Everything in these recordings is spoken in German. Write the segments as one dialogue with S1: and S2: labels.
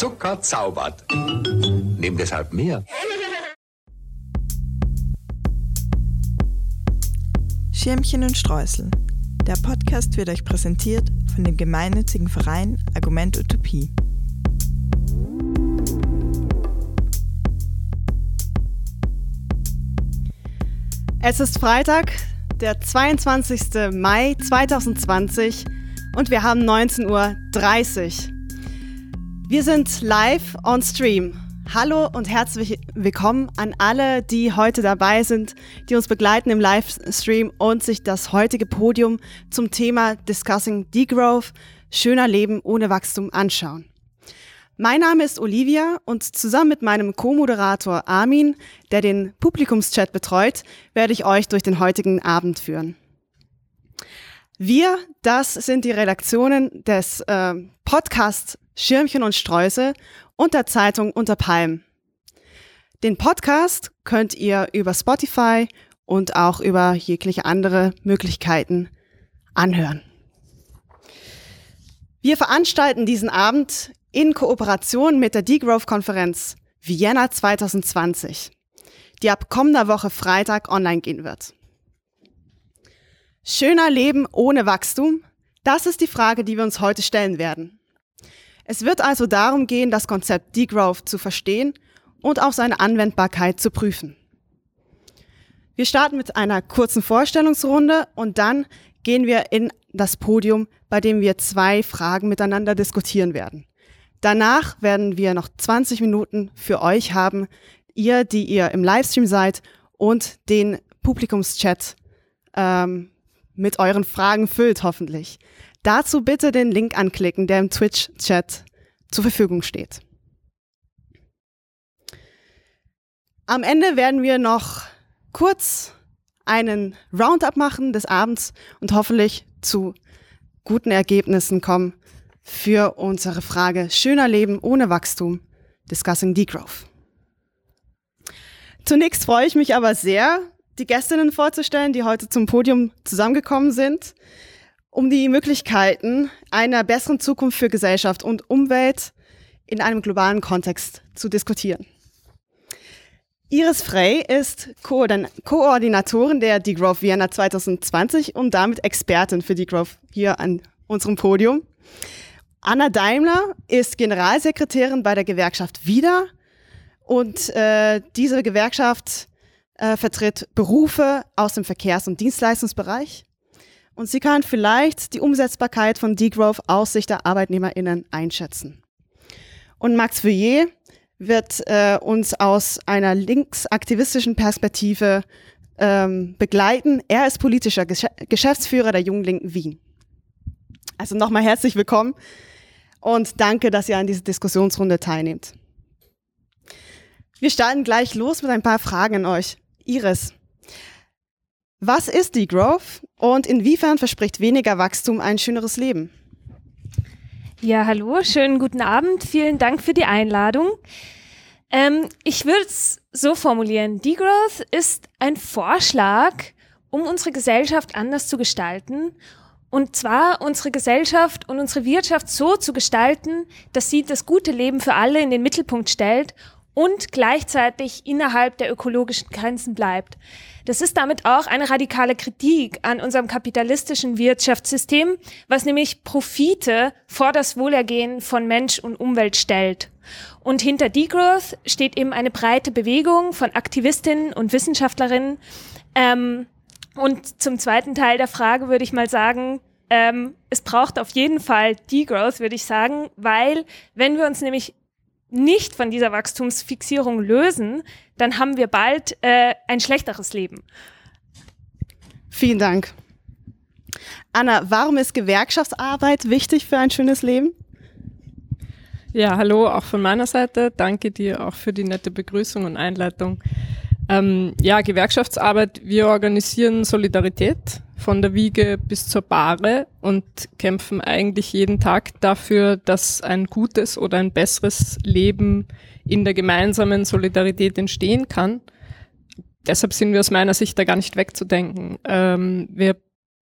S1: Zucker zaubert. Nimm deshalb mehr.
S2: Schirmchen und Streusel. Der Podcast wird euch präsentiert von dem gemeinnützigen Verein Argument Utopie.
S3: Es ist Freitag, der 22. Mai 2020 und wir haben 19.30 Uhr. Wir sind live on Stream. Hallo und herzlich willkommen an alle, die heute dabei sind, die uns begleiten im Livestream und sich das heutige Podium zum Thema Discussing Degrowth, schöner Leben ohne Wachstum anschauen. Mein Name ist Olivia und zusammen mit meinem Co-Moderator Armin, der den Publikumschat betreut, werde ich euch durch den heutigen Abend führen. Wir, das sind die Redaktionen des äh, Podcasts Schirmchen und Sträuße und der Zeitung Unter Palm. Den Podcast könnt ihr über Spotify und auch über jegliche andere Möglichkeiten anhören. Wir veranstalten diesen Abend in Kooperation mit der Degrowth-Konferenz Vienna 2020, die ab kommender Woche Freitag online gehen wird. Schöner Leben ohne Wachstum? Das ist die Frage, die wir uns heute stellen werden. Es wird also darum gehen, das Konzept Degrowth zu verstehen und auch seine Anwendbarkeit zu prüfen. Wir starten mit einer kurzen Vorstellungsrunde und dann gehen wir in das Podium, bei dem wir zwei Fragen miteinander diskutieren werden. Danach werden wir noch 20 Minuten für euch haben, ihr, die ihr im Livestream seid und den Publikumschat ähm, mit euren Fragen füllt, hoffentlich. Dazu bitte den Link anklicken, der im Twitch-Chat zur Verfügung steht. Am Ende werden wir noch kurz einen Roundup machen des Abends und hoffentlich zu guten Ergebnissen kommen für unsere Frage Schöner Leben ohne Wachstum, Discussing Degrowth. Zunächst freue ich mich aber sehr, die Gästinnen vorzustellen, die heute zum Podium zusammengekommen sind, um die Möglichkeiten einer besseren Zukunft für Gesellschaft und Umwelt in einem globalen Kontext zu diskutieren. Iris Frey ist Koordinatorin der Degrowth Vienna 2020 und damit Expertin für Degrowth hier an unserem Podium. Anna Daimler ist Generalsekretärin bei der Gewerkschaft WIDA und äh, diese Gewerkschaft äh, vertritt Berufe aus dem Verkehrs- und Dienstleistungsbereich. Und sie kann vielleicht die Umsetzbarkeit von Degrowth aus Sicht der ArbeitnehmerInnen einschätzen. Und Max Feuillet wird äh, uns aus einer linksaktivistischen Perspektive ähm, begleiten. Er ist politischer Gesch Geschäftsführer der Jungen Linken Wien. Also nochmal herzlich willkommen und danke, dass ihr an dieser Diskussionsrunde teilnehmt. Wir starten gleich los mit ein paar Fragen an euch. Iris, was ist Degrowth und inwiefern verspricht weniger Wachstum ein schöneres Leben?
S4: Ja, hallo, schönen guten Abend. Vielen Dank für die Einladung. Ähm, ich würde es so formulieren. Degrowth ist ein Vorschlag, um unsere Gesellschaft anders zu gestalten und zwar unsere Gesellschaft und unsere Wirtschaft so zu gestalten, dass sie das gute Leben für alle in den Mittelpunkt stellt und gleichzeitig innerhalb der ökologischen Grenzen bleibt. Das ist damit auch eine radikale Kritik an unserem kapitalistischen Wirtschaftssystem, was nämlich Profite vor das Wohlergehen von Mensch und Umwelt stellt. Und hinter Degrowth steht eben eine breite Bewegung von Aktivistinnen und Wissenschaftlerinnen, ähm, und zum zweiten Teil der Frage würde ich mal sagen, ähm, es braucht auf jeden Fall Degrowth, würde ich sagen, weil wenn wir uns nämlich nicht von dieser Wachstumsfixierung lösen, dann haben wir bald äh, ein schlechteres Leben.
S3: Vielen Dank. Anna, warum ist Gewerkschaftsarbeit wichtig für ein schönes Leben?
S5: Ja, hallo, auch von meiner Seite. Danke dir auch für die nette Begrüßung und Einleitung. Ähm, ja, Gewerkschaftsarbeit, wir organisieren Solidarität von der Wiege bis zur Bahre und kämpfen eigentlich jeden Tag dafür, dass ein gutes oder ein besseres Leben in der gemeinsamen Solidarität entstehen kann. Deshalb sind wir aus meiner Sicht da gar nicht wegzudenken. Ähm, wir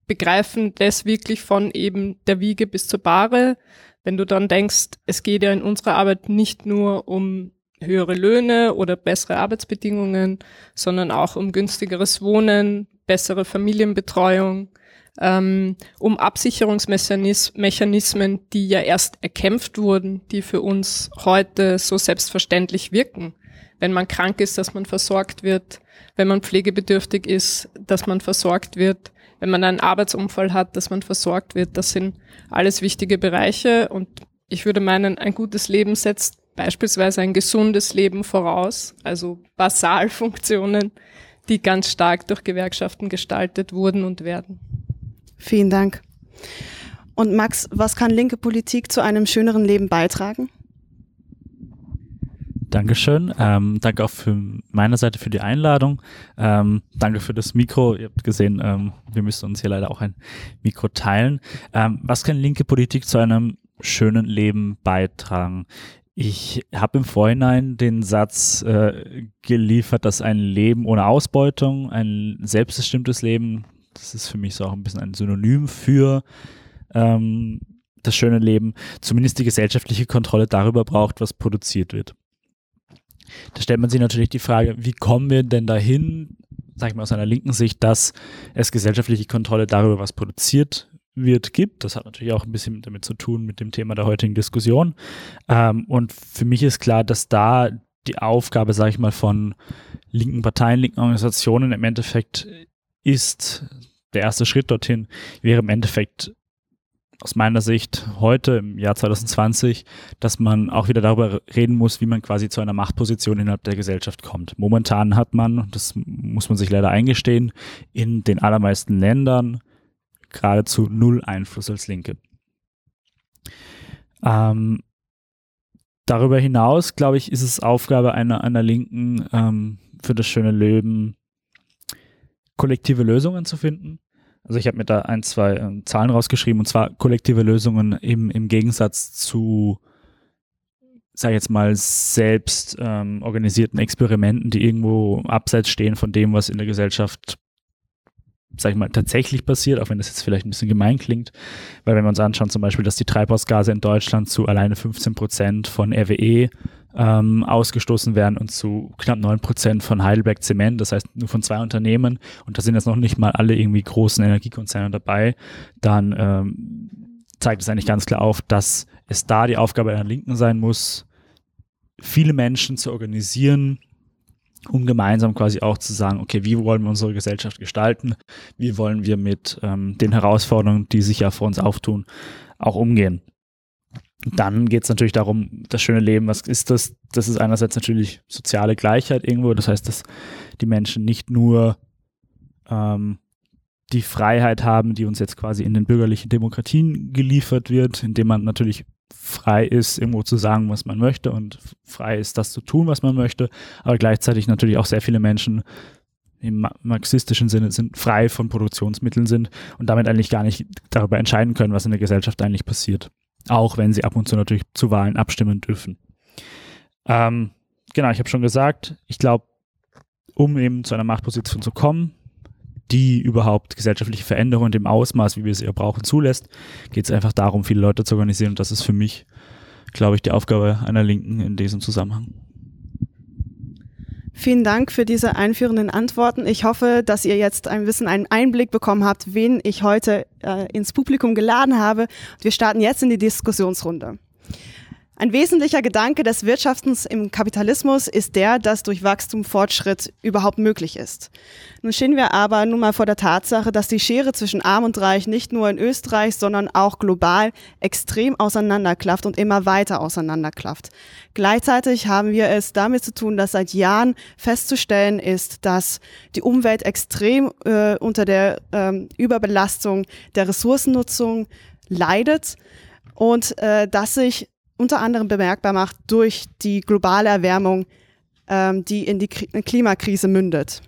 S5: begreifen das wirklich von eben der Wiege bis zur Bahre. Wenn du dann denkst, es geht ja in unserer Arbeit nicht nur um höhere Löhne oder bessere Arbeitsbedingungen, sondern auch um günstigeres Wohnen, bessere Familienbetreuung, ähm, um Absicherungsmechanismen, die ja erst erkämpft wurden, die für uns heute so selbstverständlich wirken. Wenn man krank ist, dass man versorgt wird, wenn man pflegebedürftig ist, dass man versorgt wird, wenn man einen Arbeitsunfall hat, dass man versorgt wird. Das sind alles wichtige Bereiche und ich würde meinen, ein gutes Leben setzt beispielsweise ein gesundes Leben voraus, also Basalfunktionen, die ganz stark durch Gewerkschaften gestaltet wurden und werden.
S3: Vielen Dank. Und Max, was kann linke Politik zu einem schöneren Leben beitragen?
S6: Dankeschön. Ähm, danke auch von meiner Seite für die Einladung. Ähm, danke für das Mikro. Ihr habt gesehen, ähm, wir müssen uns hier leider auch ein Mikro teilen. Ähm, was kann linke Politik zu einem schönen Leben beitragen? Ich habe im Vorhinein den Satz äh, geliefert, dass ein Leben ohne Ausbeutung, ein selbstbestimmtes Leben, das ist für mich so auch ein bisschen ein Synonym für ähm, das schöne Leben, zumindest die gesellschaftliche Kontrolle darüber braucht, was produziert wird. Da stellt man sich natürlich die Frage, wie kommen wir denn dahin, sag ich mal aus einer linken Sicht, dass es gesellschaftliche Kontrolle darüber, was produziert wird, gibt. Das hat natürlich auch ein bisschen damit zu tun mit dem Thema der heutigen Diskussion. Ähm, und für mich ist klar, dass da die Aufgabe, sage ich mal, von linken Parteien, linken Organisationen im Endeffekt ist, der erste Schritt dorthin wäre im Endeffekt aus meiner Sicht heute im Jahr 2020, dass man auch wieder darüber reden muss, wie man quasi zu einer Machtposition innerhalb der Gesellschaft kommt. Momentan hat man, das muss man sich leider eingestehen, in den allermeisten Ländern geradezu null Einfluss als Linke. Ähm, darüber hinaus, glaube ich, ist es Aufgabe einer, einer Linken ähm, für das schöne Leben, kollektive Lösungen zu finden. Also ich habe mir da ein, zwei äh, Zahlen rausgeschrieben, und zwar kollektive Lösungen im, im Gegensatz zu, sage ich jetzt mal, selbst ähm, organisierten Experimenten, die irgendwo abseits stehen von dem, was in der Gesellschaft sag ich mal, tatsächlich passiert, auch wenn das jetzt vielleicht ein bisschen gemein klingt, weil wenn wir uns anschauen zum Beispiel, dass die Treibhausgase in Deutschland zu alleine 15 Prozent von RWE ähm, ausgestoßen werden und zu knapp 9 Prozent von Heidelberg Zement, das heißt nur von zwei Unternehmen und da sind jetzt noch nicht mal alle irgendwie großen Energiekonzerne dabei, dann ähm, zeigt es eigentlich ganz klar auf, dass es da die Aufgabe einer Linken sein muss, viele Menschen zu organisieren, um gemeinsam quasi auch zu sagen, okay, wie wollen wir unsere Gesellschaft gestalten, wie wollen wir mit ähm, den Herausforderungen, die sich ja vor uns auftun, auch umgehen. Dann geht es natürlich darum, das schöne Leben, was ist das? Das ist einerseits natürlich soziale Gleichheit irgendwo, das heißt, dass die Menschen nicht nur ähm, die Freiheit haben, die uns jetzt quasi in den bürgerlichen Demokratien geliefert wird, indem man natürlich frei ist, irgendwo zu sagen, was man möchte und frei ist, das zu tun, was man möchte, aber gleichzeitig natürlich auch sehr viele Menschen im marxistischen Sinne sind frei von Produktionsmitteln sind und damit eigentlich gar nicht darüber entscheiden können, was in der Gesellschaft eigentlich passiert. Auch wenn sie ab und zu natürlich zu Wahlen abstimmen dürfen. Ähm, genau, ich habe schon gesagt, ich glaube, um eben zu einer Machtposition zu kommen, die überhaupt gesellschaftliche Veränderungen in dem Ausmaß, wie wir sie brauchen, zulässt, geht es einfach darum, viele Leute zu organisieren. Und das ist für mich, glaube ich, die Aufgabe einer Linken in diesem Zusammenhang.
S3: Vielen Dank für diese einführenden Antworten. Ich hoffe, dass ihr jetzt ein bisschen einen Einblick bekommen habt, wen ich heute äh, ins Publikum geladen habe. Wir starten jetzt in die Diskussionsrunde. Ein wesentlicher Gedanke des Wirtschaftens im Kapitalismus ist der, dass durch Wachstum Fortschritt überhaupt möglich ist. Nun stehen wir aber nun mal vor der Tatsache, dass die Schere zwischen Arm und Reich nicht nur in Österreich, sondern auch global extrem auseinanderklafft und immer weiter auseinanderklafft. Gleichzeitig haben wir es damit zu tun, dass seit Jahren festzustellen ist, dass die Umwelt extrem äh, unter der ähm, Überbelastung der Ressourcennutzung leidet und äh, dass sich unter anderem bemerkbar macht durch die globale Erwärmung, ähm, die in die K Klimakrise mündet.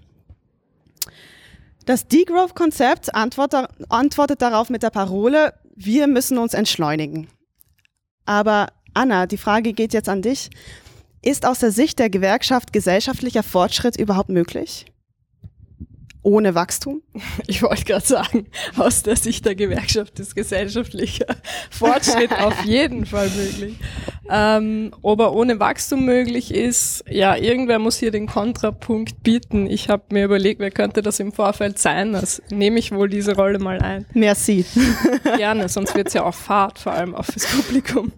S3: Das Degrowth-Konzept antwortet, antwortet darauf mit der Parole, wir müssen uns entschleunigen. Aber Anna, die Frage geht jetzt an dich. Ist aus der Sicht der Gewerkschaft gesellschaftlicher Fortschritt überhaupt möglich? Ohne Wachstum?
S5: Ich wollte gerade sagen, aus der Sicht der Gewerkschaft ist gesellschaftlicher Fortschritt auf jeden Fall möglich. Ähm, ob er ohne Wachstum möglich ist, ja, irgendwer muss hier den Kontrapunkt bieten. Ich habe mir überlegt, wer könnte das im Vorfeld sein? Das nehme ich wohl diese Rolle mal ein.
S3: Merci.
S5: Gerne, sonst wird es ja auch Fahrt, vor allem auch fürs Publikum.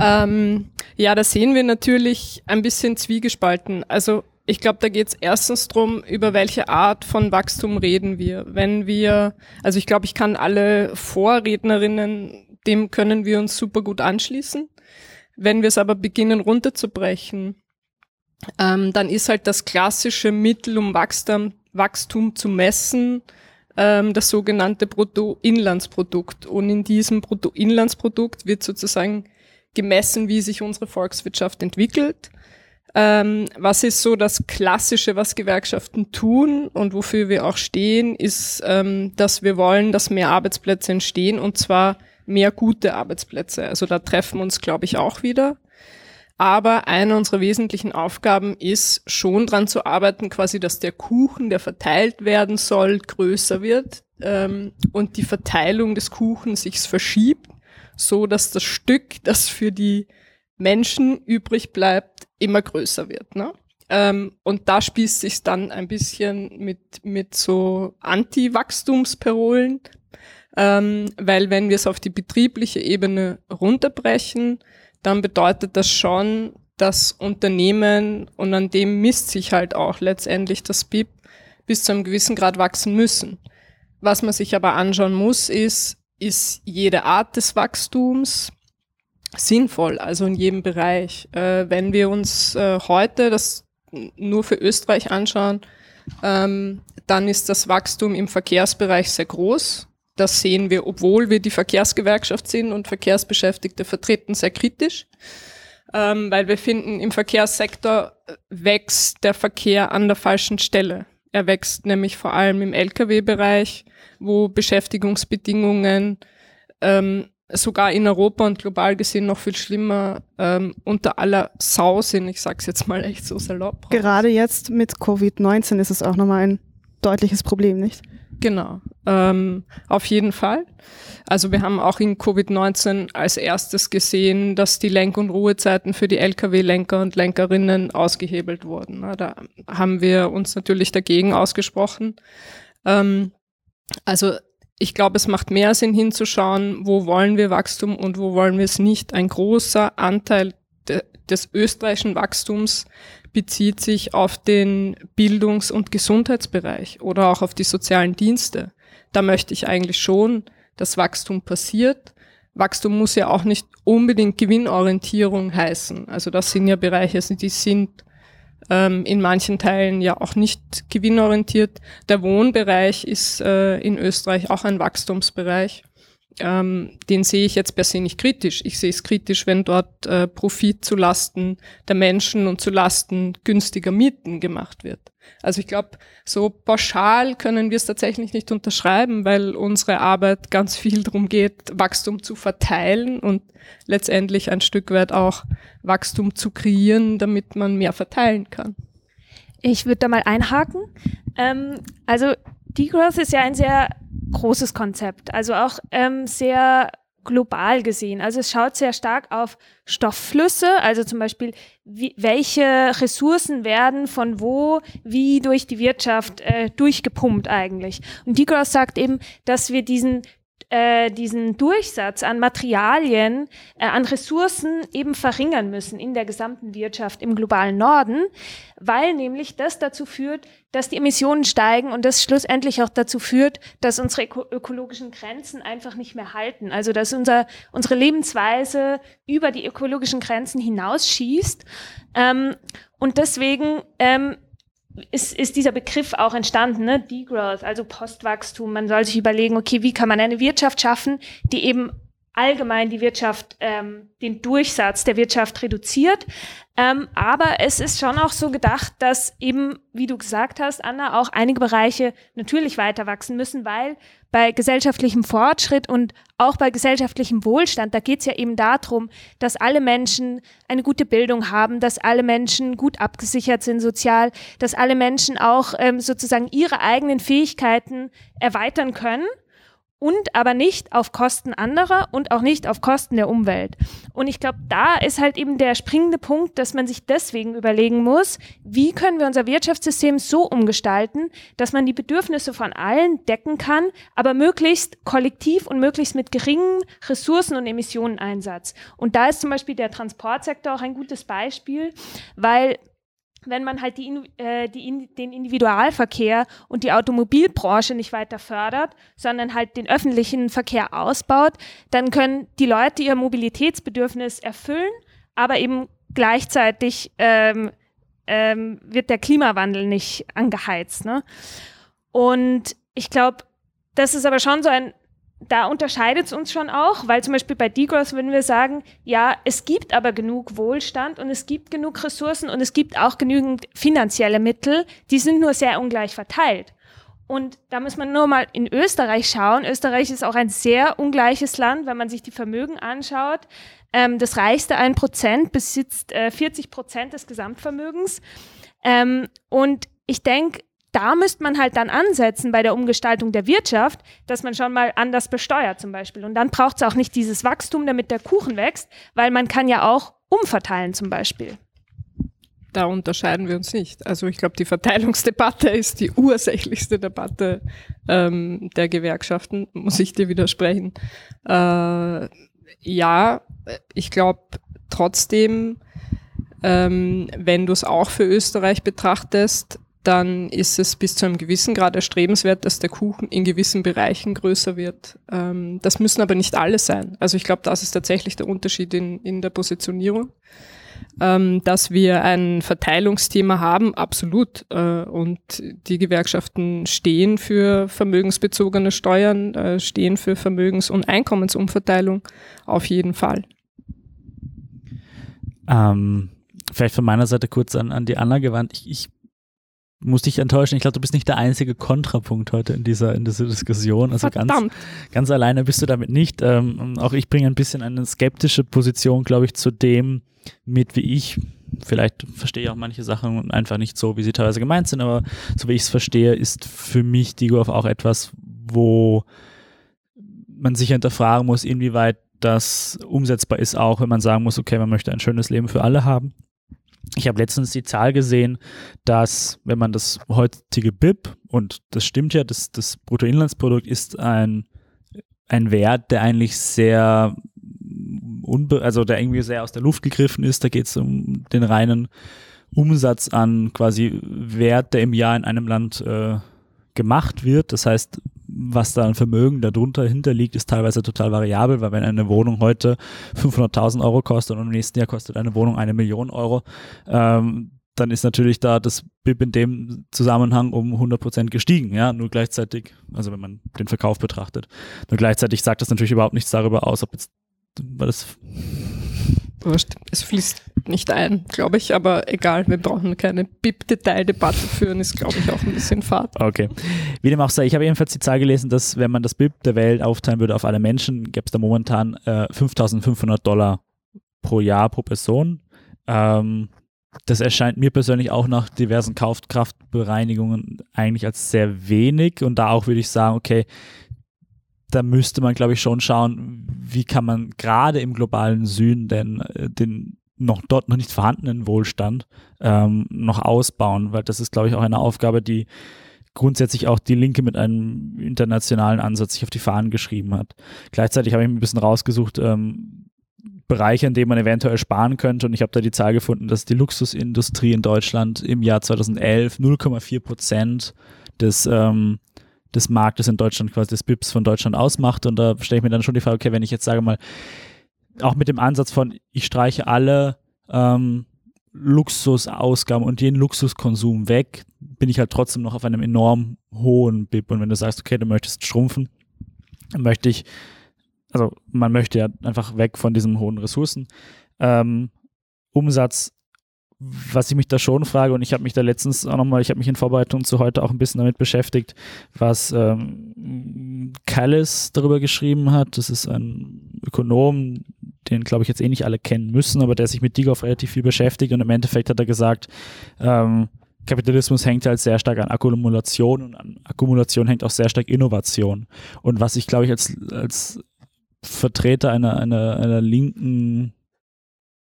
S5: Ähm, ja, da sehen wir natürlich ein bisschen zwiegespalten. Also ich glaube, da geht es erstens drum, über welche Art von Wachstum reden wir. Wenn wir, also ich glaube, ich kann alle Vorrednerinnen, dem können wir uns super gut anschließen. Wenn wir es aber beginnen runterzubrechen, ähm, dann ist halt das klassische Mittel, um Wachstum, Wachstum zu messen, ähm, das sogenannte Bruttoinlandsprodukt. Und in diesem Bruttoinlandsprodukt wird sozusagen gemessen, wie sich unsere Volkswirtschaft entwickelt ähm, was ist so das Klassische, was Gewerkschaften tun und wofür wir auch stehen, ist, ähm, dass wir wollen, dass mehr Arbeitsplätze entstehen und zwar mehr gute Arbeitsplätze. Also da treffen wir uns, glaube ich, auch wieder. Aber eine unserer wesentlichen Aufgaben ist schon dran zu arbeiten, quasi, dass der Kuchen, der verteilt werden soll, größer wird ähm, und die Verteilung des Kuchens sich verschiebt, so dass das Stück, das für die Menschen übrig bleibt, immer größer wird. Ne? Ähm, und da spießt sich dann ein bisschen mit, mit so Anti-Wachstumsparolen, ähm, weil wenn wir es auf die betriebliche Ebene runterbrechen, dann bedeutet das schon, dass Unternehmen, und an dem misst sich halt auch letztendlich das BIP, bis zu einem gewissen Grad wachsen müssen. Was man sich aber anschauen muss, ist, ist jede Art des Wachstums sinnvoll, also in jedem Bereich. Äh, wenn wir uns äh, heute das nur für Österreich anschauen, ähm, dann ist das Wachstum im Verkehrsbereich sehr groß. Das sehen wir, obwohl wir die Verkehrsgewerkschaft sind und Verkehrsbeschäftigte vertreten, sehr kritisch, ähm, weil wir finden, im Verkehrssektor wächst der Verkehr an der falschen Stelle. Er wächst nämlich vor allem im Lkw-Bereich, wo Beschäftigungsbedingungen ähm, sogar in Europa und global gesehen noch viel schlimmer ähm, unter aller Sau sind. Ich sage es jetzt mal echt so salopp.
S3: Gerade jetzt mit Covid-19 ist es auch nochmal ein deutliches Problem, nicht?
S5: Genau, ähm, auf jeden Fall. Also wir haben auch in Covid-19 als erstes gesehen, dass die Lenk- und Ruhezeiten für die Lkw-Lenker und Lenkerinnen ausgehebelt wurden. Da haben wir uns natürlich dagegen ausgesprochen. Ähm, also ich glaube, es macht mehr Sinn hinzuschauen, wo wollen wir Wachstum und wo wollen wir es nicht. Ein großer Anteil de des österreichischen Wachstums bezieht sich auf den Bildungs- und Gesundheitsbereich oder auch auf die sozialen Dienste. Da möchte ich eigentlich schon, dass Wachstum passiert. Wachstum muss ja auch nicht unbedingt Gewinnorientierung heißen. Also das sind ja Bereiche, die sind ähm, in manchen Teilen ja auch nicht gewinnorientiert. Der Wohnbereich ist äh, in Österreich auch ein Wachstumsbereich. Ähm, den sehe ich jetzt per se nicht kritisch. Ich sehe es kritisch, wenn dort äh, Profit zu Lasten der Menschen und zu Lasten günstiger Mieten gemacht wird. Also ich glaube, so pauschal können wir es tatsächlich nicht unterschreiben, weil unsere Arbeit ganz viel darum geht, Wachstum zu verteilen und letztendlich ein Stück weit auch Wachstum zu kreieren, damit man mehr verteilen kann.
S4: Ich würde da mal einhaken. Ähm, also Degrowth ist ja ein sehr großes Konzept, also auch ähm, sehr global gesehen. Also es schaut sehr stark auf Stoffflüsse, also zum Beispiel, wie, welche Ressourcen werden von wo, wie durch die Wirtschaft äh, durchgepumpt eigentlich. Und Degrowth sagt eben, dass wir diesen äh, diesen Durchsatz an Materialien, äh, an Ressourcen eben verringern müssen in der gesamten Wirtschaft im globalen Norden, weil nämlich das dazu führt, dass die Emissionen steigen und das schlussendlich auch dazu führt, dass unsere öko ökologischen Grenzen einfach nicht mehr halten. Also dass unser, unsere Lebensweise über die ökologischen Grenzen hinausschießt. Ähm, und deswegen ähm, ist, ist dieser Begriff auch entstanden, ne? Degrowth, also Postwachstum. Man soll sich überlegen, okay, wie kann man eine Wirtschaft schaffen, die eben allgemein die Wirtschaft, ähm, den Durchsatz der Wirtschaft reduziert. Ähm, aber es ist schon auch so gedacht, dass eben, wie du gesagt hast, Anna, auch einige Bereiche natürlich weiter wachsen müssen, weil bei gesellschaftlichem Fortschritt und auch bei gesellschaftlichem Wohlstand, da geht es ja eben darum, dass alle Menschen eine gute Bildung haben, dass alle Menschen gut abgesichert sind sozial, dass alle Menschen auch ähm, sozusagen ihre eigenen Fähigkeiten erweitern können und aber nicht auf Kosten anderer und auch nicht auf Kosten der Umwelt. Und ich glaube, da ist halt eben der springende Punkt, dass man sich deswegen überlegen muss, wie können wir unser Wirtschaftssystem so umgestalten, dass man die Bedürfnisse von allen decken kann, aber möglichst kollektiv und möglichst mit geringen Ressourcen- und Emissioneneinsatz. Und da ist zum Beispiel der Transportsektor auch ein gutes Beispiel, weil wenn man halt die, äh, die, den Individualverkehr und die Automobilbranche nicht weiter fördert, sondern halt den öffentlichen Verkehr ausbaut, dann können die Leute ihr Mobilitätsbedürfnis erfüllen, aber eben gleichzeitig ähm, ähm, wird der Klimawandel nicht angeheizt. Ne? Und ich glaube, das ist aber schon so ein da unterscheidet es uns schon auch, weil zum Beispiel bei Degrowth würden wir sagen, ja, es gibt aber genug Wohlstand und es gibt genug Ressourcen und es gibt auch genügend finanzielle Mittel, die sind nur sehr ungleich verteilt. Und da muss man nur mal in Österreich schauen. Österreich ist auch ein sehr ungleiches Land, wenn man sich die Vermögen anschaut. Ähm, das reichste 1% besitzt äh, 40 Prozent des Gesamtvermögens. Ähm, und ich denke, da müsste man halt dann ansetzen bei der Umgestaltung der Wirtschaft, dass man schon mal anders besteuert zum Beispiel. Und dann braucht es auch nicht dieses Wachstum, damit der Kuchen wächst, weil man kann ja auch umverteilen zum Beispiel.
S5: Da unterscheiden wir uns nicht. Also ich glaube, die Verteilungsdebatte ist die ursächlichste Debatte ähm, der Gewerkschaften, muss ich dir widersprechen. Äh, ja, ich glaube trotzdem, ähm, wenn du es auch für Österreich betrachtest, dann ist es bis zu einem gewissen Grad erstrebenswert, dass der Kuchen in gewissen Bereichen größer wird. Ähm, das müssen aber nicht alle sein. Also ich glaube, das ist tatsächlich der Unterschied in, in der Positionierung. Ähm, dass wir ein Verteilungsthema haben, absolut. Äh, und die Gewerkschaften stehen für vermögensbezogene Steuern, äh, stehen für Vermögens- und Einkommensumverteilung auf jeden Fall.
S6: Ähm, vielleicht von meiner Seite kurz an, an die Anna gewandt. Ich, ich muss dich enttäuschen. Ich glaube, du bist nicht der einzige Kontrapunkt heute in dieser, in dieser Diskussion. Also ganz, ganz alleine bist du damit nicht. Ähm, auch ich bringe ein bisschen eine skeptische Position, glaube ich, zu dem mit, wie ich vielleicht verstehe ich auch manche Sachen einfach nicht so, wie sie teilweise gemeint sind, aber so wie ich es verstehe, ist für mich Digorf auch etwas, wo man sich hinterfragen muss, inwieweit das umsetzbar ist, auch wenn man sagen muss, okay, man möchte ein schönes Leben für alle haben ich habe letztens die Zahl gesehen, dass wenn man das heutige BIP, und das stimmt ja, das, das Bruttoinlandsprodukt ist ein, ein Wert, der eigentlich sehr unbe also der irgendwie sehr aus der Luft gegriffen ist. Da geht es um den reinen Umsatz an quasi Wert, der im Jahr in einem Land äh, gemacht wird. Das heißt, was da an Vermögen darunter hinterliegt, ist teilweise total variabel, weil wenn eine Wohnung heute 500.000 Euro kostet und im nächsten Jahr kostet eine Wohnung eine Million Euro, ähm, dann ist natürlich da das BIP in dem Zusammenhang um 100% gestiegen, ja, nur gleichzeitig, also wenn man den Verkauf betrachtet. Nur gleichzeitig sagt das natürlich überhaupt nichts darüber aus, ob jetzt, weil das
S5: Es fließt nicht ein, glaube ich, aber egal, wir brauchen keine BIP-Detaildebatte führen, ist, glaube ich, auch ein bisschen fad.
S6: Okay. Wie dem auch sei, ich habe ebenfalls die Zahl gelesen, dass wenn man das BIP der Welt aufteilen würde auf alle Menschen, gäbe es da momentan äh, 5500 Dollar pro Jahr pro Person. Ähm, das erscheint mir persönlich auch nach diversen Kaufkraftbereinigungen eigentlich als sehr wenig und da auch würde ich sagen, okay, da müsste man, glaube ich, schon schauen, wie kann man gerade im globalen Süden denn äh, den noch dort noch nicht vorhandenen Wohlstand ähm, noch ausbauen, weil das ist, glaube ich, auch eine Aufgabe, die grundsätzlich auch die Linke mit einem internationalen Ansatz sich auf die Fahnen geschrieben hat. Gleichzeitig habe ich ein bisschen rausgesucht, ähm, Bereiche, in denen man eventuell sparen könnte. Und ich habe da die Zahl gefunden, dass die Luxusindustrie in Deutschland im Jahr 2011 0,4 Prozent des ähm, des Marktes in Deutschland, quasi des BIPs von Deutschland ausmacht. Und da stelle ich mir dann schon die Frage, okay, wenn ich jetzt sage mal, auch mit dem Ansatz von, ich streiche alle ähm, Luxusausgaben und jeden Luxuskonsum weg, bin ich halt trotzdem noch auf einem enorm hohen BIP. Und wenn du sagst, okay, du möchtest schrumpfen, dann möchte ich also man möchte ja einfach weg von diesem hohen Ressourcen. Ähm, Umsatz, was ich mich da schon frage, und ich habe mich da letztens auch nochmal, ich habe mich in Vorbereitung zu heute auch ein bisschen damit beschäftigt, was ähm, Callis darüber geschrieben hat. Das ist ein Ökonom, den glaube ich jetzt eh nicht alle kennen müssen, aber der sich mit Digoff relativ viel beschäftigt und im Endeffekt hat er gesagt, ähm, Kapitalismus hängt halt sehr stark an Akkumulation und an Akkumulation hängt auch sehr stark Innovation. Und was ich glaube ich als, als Vertreter einer, einer, einer linken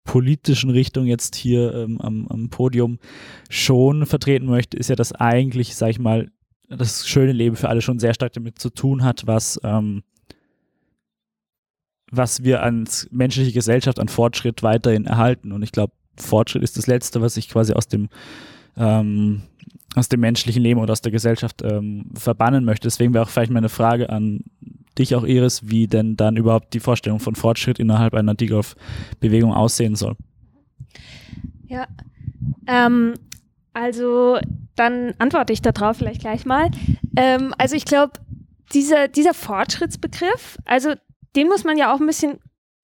S6: politischen Richtung jetzt hier ähm, am, am Podium schon vertreten möchte, ist ja, dass eigentlich, sag ich mal, das schöne Leben für alle schon sehr stark damit zu tun hat, was, ähm, was wir als menschliche Gesellschaft an Fortschritt weiterhin erhalten. Und ich glaube, Fortschritt ist das Letzte, was ich quasi aus dem ähm, aus dem menschlichen Leben oder aus der Gesellschaft ähm, verbannen möchte. Deswegen wäre auch vielleicht meine Frage an dich auch, Iris, wie denn dann überhaupt die Vorstellung von Fortschritt innerhalb einer Digoff-Bewegung aussehen soll.
S4: Ja, ähm, also dann antworte ich darauf vielleicht gleich mal. Ähm, also ich glaube, dieser, dieser Fortschrittsbegriff, also den muss man ja auch ein bisschen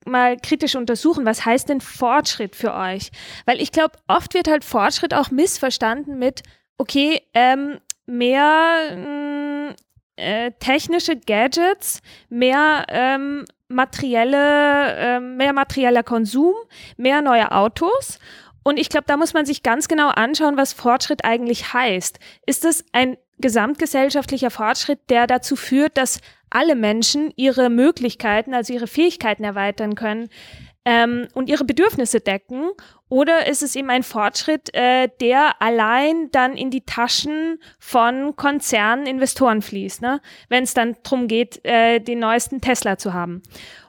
S4: mal kritisch untersuchen, was heißt denn Fortschritt für euch? Weil ich glaube, oft wird halt Fortschritt auch missverstanden mit, okay, ähm, mehr mh, äh, technische Gadgets, mehr ähm, materielle, äh, mehr materieller Konsum, mehr neue Autos. Und ich glaube, da muss man sich ganz genau anschauen, was Fortschritt eigentlich heißt. Ist es ein gesamtgesellschaftlicher Fortschritt, der dazu führt, dass alle Menschen ihre Möglichkeiten, also ihre Fähigkeiten erweitern können ähm, und ihre Bedürfnisse decken? Oder ist es eben ein Fortschritt, äh, der allein dann in die Taschen von Konzernen, Investoren fließt, ne? wenn es dann darum geht, äh, den neuesten Tesla zu haben?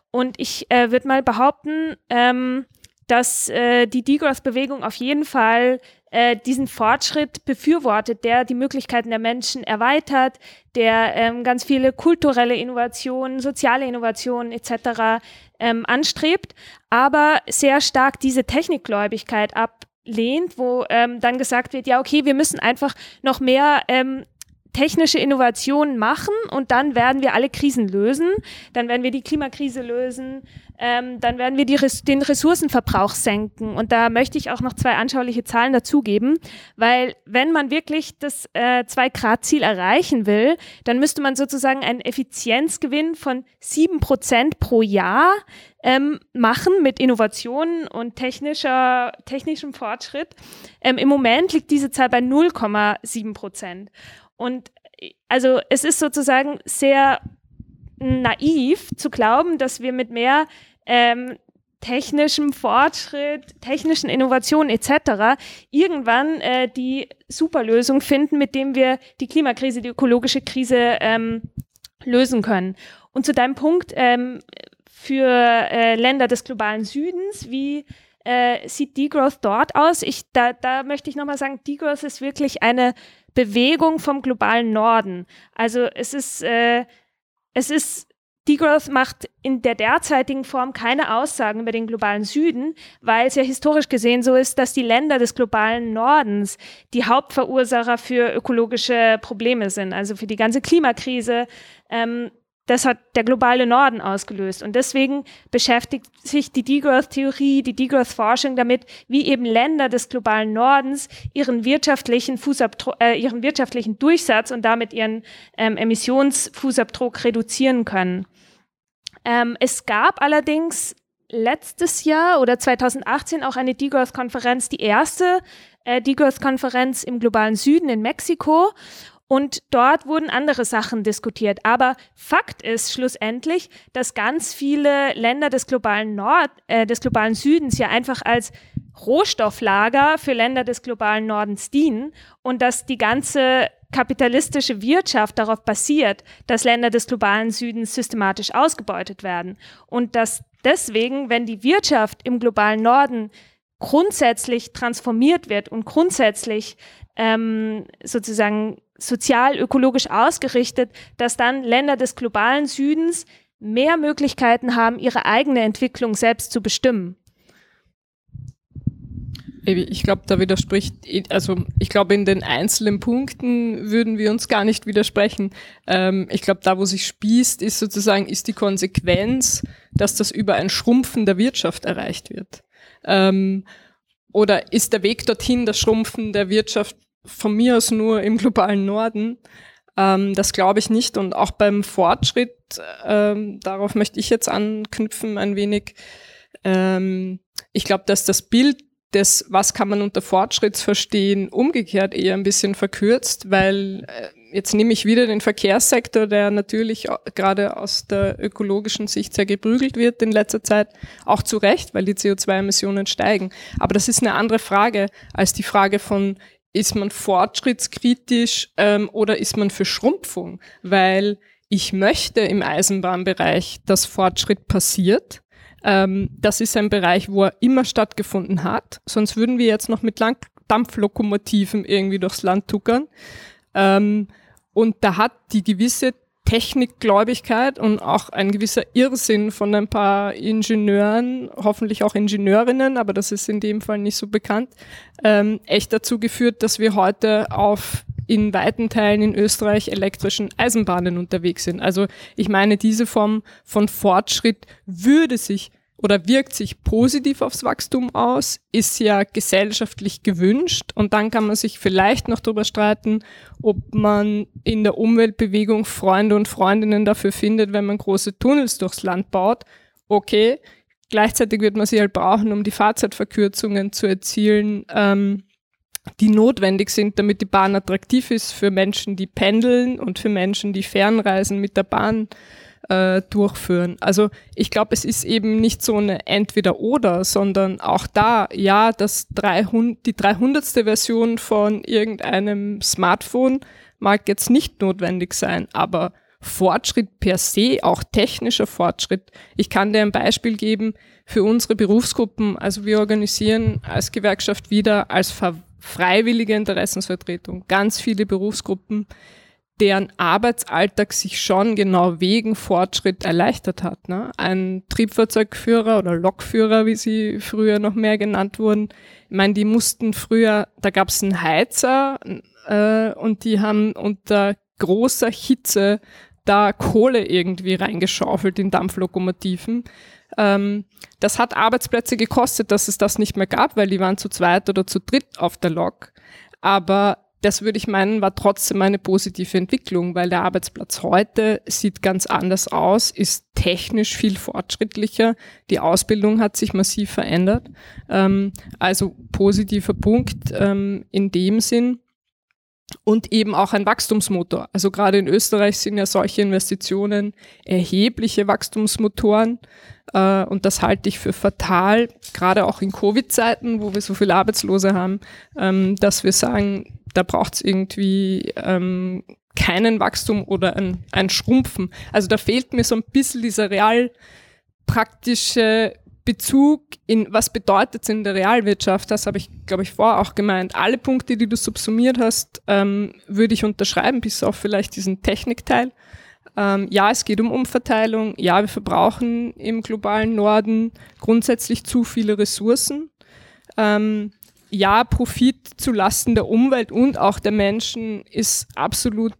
S4: Und ich äh, würde mal behaupten, ähm, dass äh, die Degrowth-Bewegung auf jeden Fall äh, diesen Fortschritt befürwortet, der die Möglichkeiten der Menschen erweitert, der ähm, ganz viele kulturelle Innovationen, soziale Innovationen etc. Ähm, anstrebt, aber sehr stark diese Technikgläubigkeit ablehnt, wo ähm, dann gesagt wird, ja, okay, wir müssen einfach noch mehr ähm, technische Innovationen machen und dann werden wir alle Krisen lösen. Dann werden wir die Klimakrise lösen, ähm, dann werden wir die, den Ressourcenverbrauch senken. Und da möchte ich auch noch zwei anschauliche Zahlen dazugeben, weil wenn man wirklich das äh, Zwei-Grad-Ziel erreichen will, dann müsste man sozusagen einen Effizienzgewinn von sieben Prozent pro Jahr ähm, machen mit Innovationen und technischer, technischem Fortschritt. Ähm, Im Moment liegt diese Zahl bei 0,7 Prozent. Und also es ist sozusagen sehr naiv zu glauben, dass wir mit mehr ähm, technischem Fortschritt, technischen Innovationen etc. irgendwann äh, die Superlösung finden, mit dem wir die Klimakrise, die ökologische Krise ähm, lösen können. Und zu deinem Punkt ähm, für äh, Länder des globalen Südens, wie äh, sieht Degrowth dort aus? Ich, da, da möchte ich nochmal sagen, Degrowth ist wirklich eine Bewegung vom globalen Norden. Also es ist, äh, es ist, Degrowth macht in der derzeitigen Form keine Aussagen über den globalen Süden, weil es ja historisch gesehen so ist, dass die Länder des globalen Nordens die Hauptverursacher für ökologische Probleme sind, also für die ganze Klimakrise, ähm, das hat der globale Norden ausgelöst. Und deswegen beschäftigt sich die Degrowth-Theorie, die Degrowth-Forschung damit, wie eben Länder des globalen Nordens ihren wirtschaftlichen, äh, ihren wirtschaftlichen Durchsatz und damit ihren ähm, Emissionsfußabdruck reduzieren können. Ähm, es gab allerdings letztes Jahr oder 2018 auch eine Degrowth-Konferenz, die erste äh, Degrowth-Konferenz im globalen Süden in Mexiko. Und dort wurden andere Sachen diskutiert. Aber Fakt ist schlussendlich, dass ganz viele Länder des globalen Nord, äh, des globalen Südens ja einfach als Rohstofflager für Länder des globalen Nordens dienen und dass die ganze kapitalistische Wirtschaft darauf basiert, dass Länder des globalen Südens systematisch ausgebeutet werden und dass deswegen, wenn die Wirtschaft im globalen Norden grundsätzlich transformiert wird und grundsätzlich ähm, sozusagen sozial-ökologisch ausgerichtet, dass dann Länder des globalen Südens mehr Möglichkeiten haben, ihre eigene Entwicklung selbst zu bestimmen.
S5: Ich glaube, da widerspricht, also ich glaube, in den einzelnen Punkten würden wir uns gar nicht widersprechen. Ähm, ich glaube, da, wo sich spießt, ist sozusagen, ist die Konsequenz, dass das über ein Schrumpfen der Wirtschaft erreicht wird. Ähm, oder ist der Weg dorthin das Schrumpfen der Wirtschaft von mir aus nur im globalen Norden? Ähm, das glaube ich nicht. Und auch beim Fortschritt, ähm, darauf möchte ich jetzt anknüpfen ein wenig. Ähm, ich glaube, dass das Bild des, was kann man unter Fortschritt verstehen, umgekehrt eher ein bisschen verkürzt, weil äh, jetzt nehme ich wieder den Verkehrssektor, der natürlich gerade aus der ökologischen Sicht sehr geprügelt wird in letzter Zeit, auch zu Recht, weil die CO2-Emissionen steigen. Aber das ist eine andere Frage als die Frage von, ist man fortschrittskritisch ähm, oder ist man für Schrumpfung? Weil ich möchte im Eisenbahnbereich, dass Fortschritt passiert. Ähm, das ist ein Bereich, wo er immer stattgefunden hat. Sonst würden wir jetzt noch mit Lang Dampflokomotiven irgendwie durchs Land tuckern. Ähm, und da hat die gewisse Technikgläubigkeit und auch ein gewisser Irrsinn von ein paar Ingenieuren, hoffentlich auch Ingenieurinnen, aber das ist in dem Fall nicht so bekannt, ähm, echt dazu geführt, dass wir heute auf in weiten Teilen in Österreich elektrischen Eisenbahnen unterwegs sind. Also ich meine, diese Form von Fortschritt würde sich oder wirkt sich positiv aufs Wachstum aus, ist ja gesellschaftlich gewünscht und dann kann man sich vielleicht noch darüber streiten, ob man in der Umweltbewegung Freunde und Freundinnen dafür findet, wenn man große Tunnels durchs Land baut. Okay, gleichzeitig wird man sie halt brauchen, um die Fahrzeitverkürzungen zu erzielen, ähm, die notwendig sind, damit die Bahn attraktiv ist für Menschen, die pendeln und für Menschen, die Fernreisen mit der Bahn äh, durchführen. Also ich glaube, es ist eben nicht so eine Entweder-Oder, sondern auch da, ja, das 300, die 300. Version von irgendeinem Smartphone mag jetzt nicht notwendig sein, aber Fortschritt per se, auch technischer Fortschritt. Ich kann dir ein Beispiel geben für unsere Berufsgruppen. Also wir organisieren als Gewerkschaft wieder als freiwillige Interessensvertretung ganz viele Berufsgruppen deren Arbeitsalltag sich schon genau wegen Fortschritt erleichtert hat. Ne? Ein Triebfahrzeugführer oder Lokführer, wie sie früher noch mehr genannt wurden, ich meine, die mussten früher, da gab es einen Heizer äh, und die haben unter großer Hitze da Kohle irgendwie reingeschaufelt in Dampflokomotiven. Ähm, das hat Arbeitsplätze gekostet, dass es das nicht mehr gab, weil die waren zu zweit oder zu dritt auf der Lok. Aber das würde ich meinen, war trotzdem eine positive Entwicklung, weil der Arbeitsplatz heute sieht ganz anders aus, ist technisch viel fortschrittlicher, die Ausbildung hat sich massiv verändert. Ähm, also positiver Punkt ähm, in dem Sinn. Und eben auch ein Wachstumsmotor. Also gerade in Österreich sind ja solche Investitionen erhebliche Wachstumsmotoren. Äh, und das halte ich für fatal, gerade auch in Covid-Zeiten, wo wir so viele Arbeitslose haben, ähm, dass wir sagen, da braucht es irgendwie ähm, keinen Wachstum oder ein, ein Schrumpfen. Also da fehlt mir so ein bisschen dieser real praktische Bezug in, was bedeutet es in der Realwirtschaft, das habe ich, glaube ich, vorher auch gemeint. Alle Punkte, die du subsumiert hast, ähm, würde ich unterschreiben, bis auf vielleicht diesen Technikteil. Ähm, ja, es geht um Umverteilung. Ja, wir verbrauchen im globalen Norden grundsätzlich zu viele Ressourcen. Ähm, ja, Profit zu Lasten der Umwelt und auch der Menschen ist absolut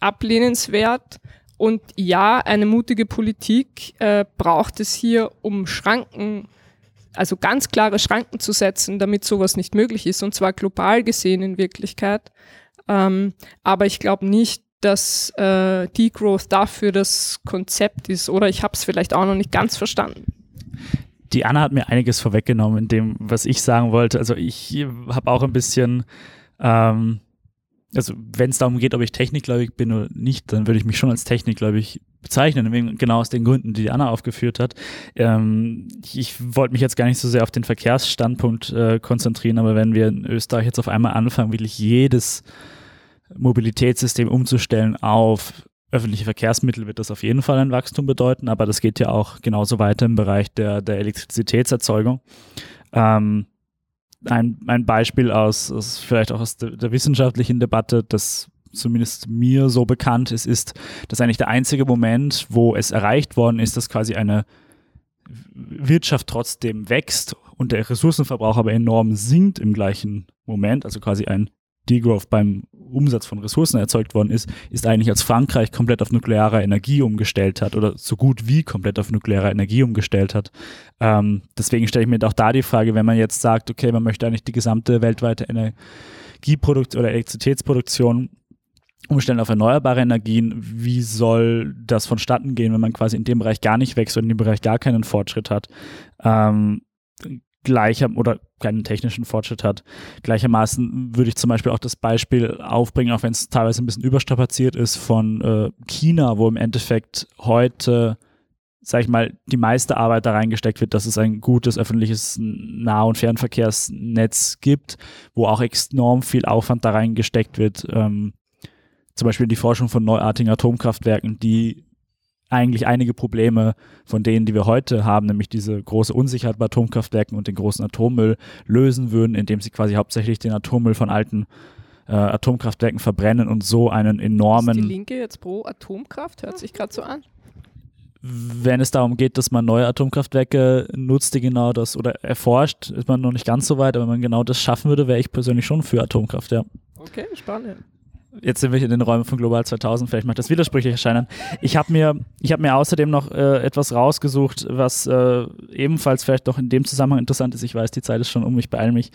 S5: ablehnenswert. Und ja, eine mutige Politik äh, braucht es hier, um Schranken, also ganz klare Schranken zu setzen, damit sowas nicht möglich ist, und zwar global gesehen in Wirklichkeit. Ähm, aber ich glaube nicht, dass äh, Degrowth dafür das Konzept ist, oder ich habe es vielleicht auch noch nicht ganz verstanden
S6: die Anna hat mir einiges vorweggenommen in dem, was ich sagen wollte. Also ich habe auch ein bisschen, ähm, also wenn es darum geht, ob ich technikgläubig bin oder nicht, dann würde ich mich schon als technikgläubig bezeichnen, genau aus den Gründen, die, Anna aufgeführt hat. Ähm, ich wollte mich jetzt gar nicht so sehr auf den Verkehrsstandpunkt äh, konzentrieren, aber wenn wir in Österreich jetzt auf einmal anfangen, wirklich jedes Mobilitätssystem umzustellen auf öffentliche Verkehrsmittel wird das auf jeden Fall ein Wachstum bedeuten, aber das geht ja auch genauso weiter im Bereich der, der Elektrizitätserzeugung. Ähm, ein, ein Beispiel aus, aus vielleicht auch aus der, der wissenschaftlichen Debatte, das zumindest mir so bekannt ist, ist, dass eigentlich der einzige Moment, wo es erreicht worden ist, dass quasi eine Wirtschaft trotzdem wächst und der Ressourcenverbrauch aber enorm sinkt im gleichen Moment, also quasi ein Degrowth beim Umsatz von Ressourcen erzeugt worden ist, ist eigentlich als Frankreich komplett auf nukleare Energie umgestellt hat oder so gut wie komplett auf nukleare Energie umgestellt hat. Ähm, deswegen stelle ich mir auch da die Frage, wenn man jetzt sagt, okay, man möchte eigentlich die gesamte weltweite Energieproduktion oder Elektrizitätsproduktion umstellen auf erneuerbare Energien, wie soll das vonstatten gehen, wenn man quasi in dem Bereich gar nicht wächst und in dem Bereich gar keinen Fortschritt hat? Ähm, gleicher oder keinen technischen Fortschritt hat. Gleichermaßen würde ich zum Beispiel auch das Beispiel aufbringen, auch wenn es teilweise ein bisschen überstrapaziert ist, von äh, China, wo im Endeffekt heute, sag ich mal, die meiste Arbeit da reingesteckt wird, dass es ein gutes öffentliches Nah- und Fernverkehrsnetz gibt, wo auch enorm viel Aufwand da reingesteckt wird. Ähm, zum Beispiel die Forschung von neuartigen Atomkraftwerken, die eigentlich einige Probleme von denen, die wir heute haben, nämlich diese große Unsicherheit bei Atomkraftwerken und den großen Atommüll lösen würden, indem sie quasi hauptsächlich den Atommüll von alten äh, Atomkraftwerken verbrennen und so einen enormen.
S5: Ist die Linke jetzt pro Atomkraft? Hört sich gerade so an.
S6: Wenn es darum geht, dass man neue Atomkraftwerke nutzt, die genau das oder erforscht, ist man noch nicht ganz so weit, aber wenn man genau das schaffen würde, wäre ich persönlich schon für Atomkraft, ja.
S5: Okay, spannend
S6: jetzt sind wir in den Räumen von Global 2000, vielleicht macht das widersprüchlich erscheinen. Ich habe mir, hab mir außerdem noch äh, etwas rausgesucht, was äh, ebenfalls vielleicht doch in dem Zusammenhang interessant ist. Ich weiß, die Zeit ist schon um, ich beeile mich.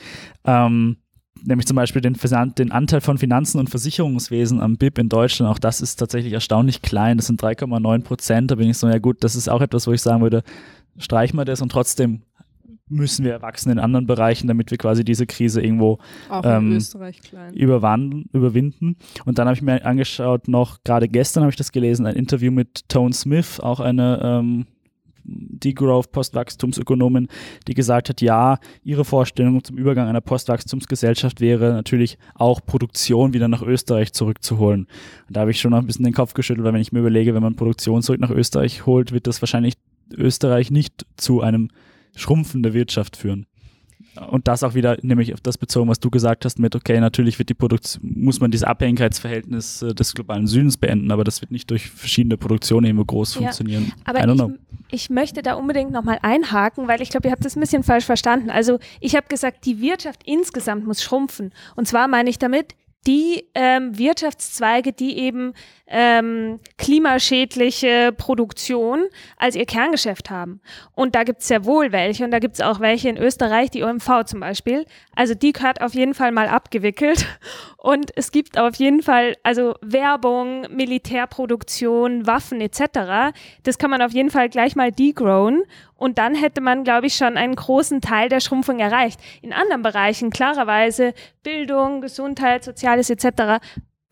S6: Ähm, nämlich zum Beispiel den, den, Anteil von Finanzen und Versicherungswesen am BIP in Deutschland. Auch das ist tatsächlich erstaunlich klein. Das sind 3,9 Prozent. Da bin ich so, ja gut, das ist auch etwas, wo ich sagen würde, streichen wir das und trotzdem müssen wir erwachsen in anderen Bereichen, damit wir quasi diese Krise irgendwo ähm, überwinden. Und dann habe ich mir angeschaut, noch gerade gestern habe ich das gelesen, ein Interview mit Tone Smith, auch eine ähm, Degrowth Postwachstumsökonomin, die gesagt hat, ja, ihre Vorstellung zum Übergang einer Postwachstumsgesellschaft wäre natürlich auch Produktion wieder nach Österreich zurückzuholen. Und da habe ich schon noch ein bisschen den Kopf geschüttelt, weil wenn ich mir überlege, wenn man Produktion zurück nach Österreich holt, wird das wahrscheinlich Österreich nicht zu einem schrumpfende Wirtschaft führen. Und das auch wieder nämlich auf das bezogen, was du gesagt hast, mit, okay, natürlich wird die Produktion, muss man dieses Abhängigkeitsverhältnis äh, des globalen Südens beenden, aber das wird nicht durch verschiedene Produktionen eben groß ja, funktionieren.
S4: Aber ich, ich, möchte da unbedingt nochmal einhaken, weil ich glaube, ihr habt das ein bisschen falsch verstanden. Also ich habe gesagt, die Wirtschaft insgesamt muss schrumpfen. Und zwar meine ich damit, die ähm, Wirtschaftszweige, die eben ähm, klimaschädliche Produktion als ihr Kerngeschäft haben. Und da gibt es ja wohl welche und da gibt es auch welche in Österreich, die OMV zum Beispiel. Also die gehört auf jeden Fall mal abgewickelt. Und es gibt auf jeden Fall also Werbung, Militärproduktion, Waffen etc. Das kann man auf jeden Fall gleich mal degrowen. Und dann hätte man, glaube ich, schon einen großen Teil der Schrumpfung erreicht. In anderen Bereichen, klarerweise Bildung, Gesundheit, Soziales etc.,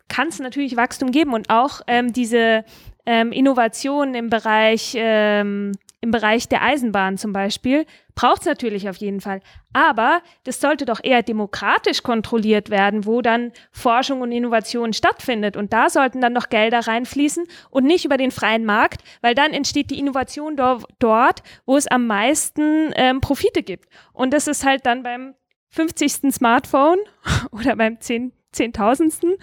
S4: kann es natürlich Wachstum geben und auch ähm, diese ähm, Innovationen im Bereich, ähm, im Bereich der Eisenbahn zum Beispiel, braucht es natürlich auf jeden Fall. Aber das sollte doch eher demokratisch kontrolliert werden, wo dann Forschung und Innovation stattfindet. Und da sollten dann noch Gelder reinfließen und nicht über den freien Markt, weil dann entsteht die Innovation do dort, wo es am meisten ähm, Profite gibt. Und das ist halt dann beim 50. Smartphone oder beim 10 Zehntausendsten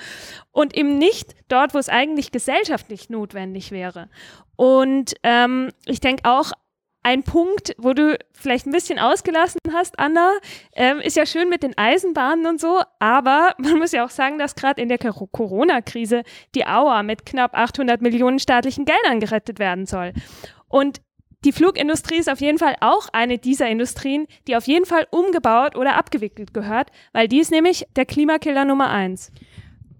S4: und eben nicht dort, wo es eigentlich gesellschaftlich notwendig wäre. Und ähm, ich denke auch, ein Punkt, wo du vielleicht ein bisschen ausgelassen hast, Anna, ähm, ist ja schön mit den Eisenbahnen und so, aber man muss ja auch sagen, dass gerade in der Corona-Krise die Auer mit knapp 800 Millionen staatlichen Geldern gerettet werden soll. Und die Flugindustrie ist auf jeden Fall auch eine dieser Industrien, die auf jeden Fall umgebaut oder abgewickelt gehört, weil die ist nämlich der Klimakiller Nummer eins.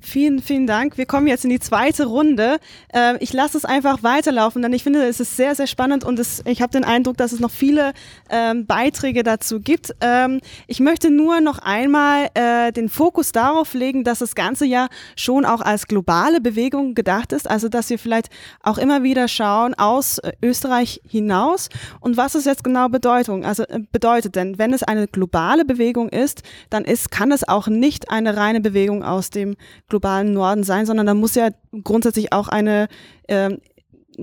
S3: Vielen, vielen Dank. Wir kommen jetzt in die zweite Runde. Äh, ich lasse es einfach weiterlaufen, denn ich finde, es ist sehr, sehr spannend und es, ich habe den Eindruck, dass es noch viele ähm, Beiträge dazu gibt. Ähm, ich möchte nur noch einmal äh, den Fokus darauf legen, dass das Ganze ja schon auch als globale Bewegung gedacht ist. Also, dass wir vielleicht auch immer wieder schauen aus äh, Österreich hinaus und was es jetzt genau Bedeutung, also äh, bedeutet. Denn wenn es eine globale Bewegung ist, dann ist, kann es auch nicht eine reine Bewegung aus dem globalen Norden sein, sondern da muss ja grundsätzlich auch eine, äh,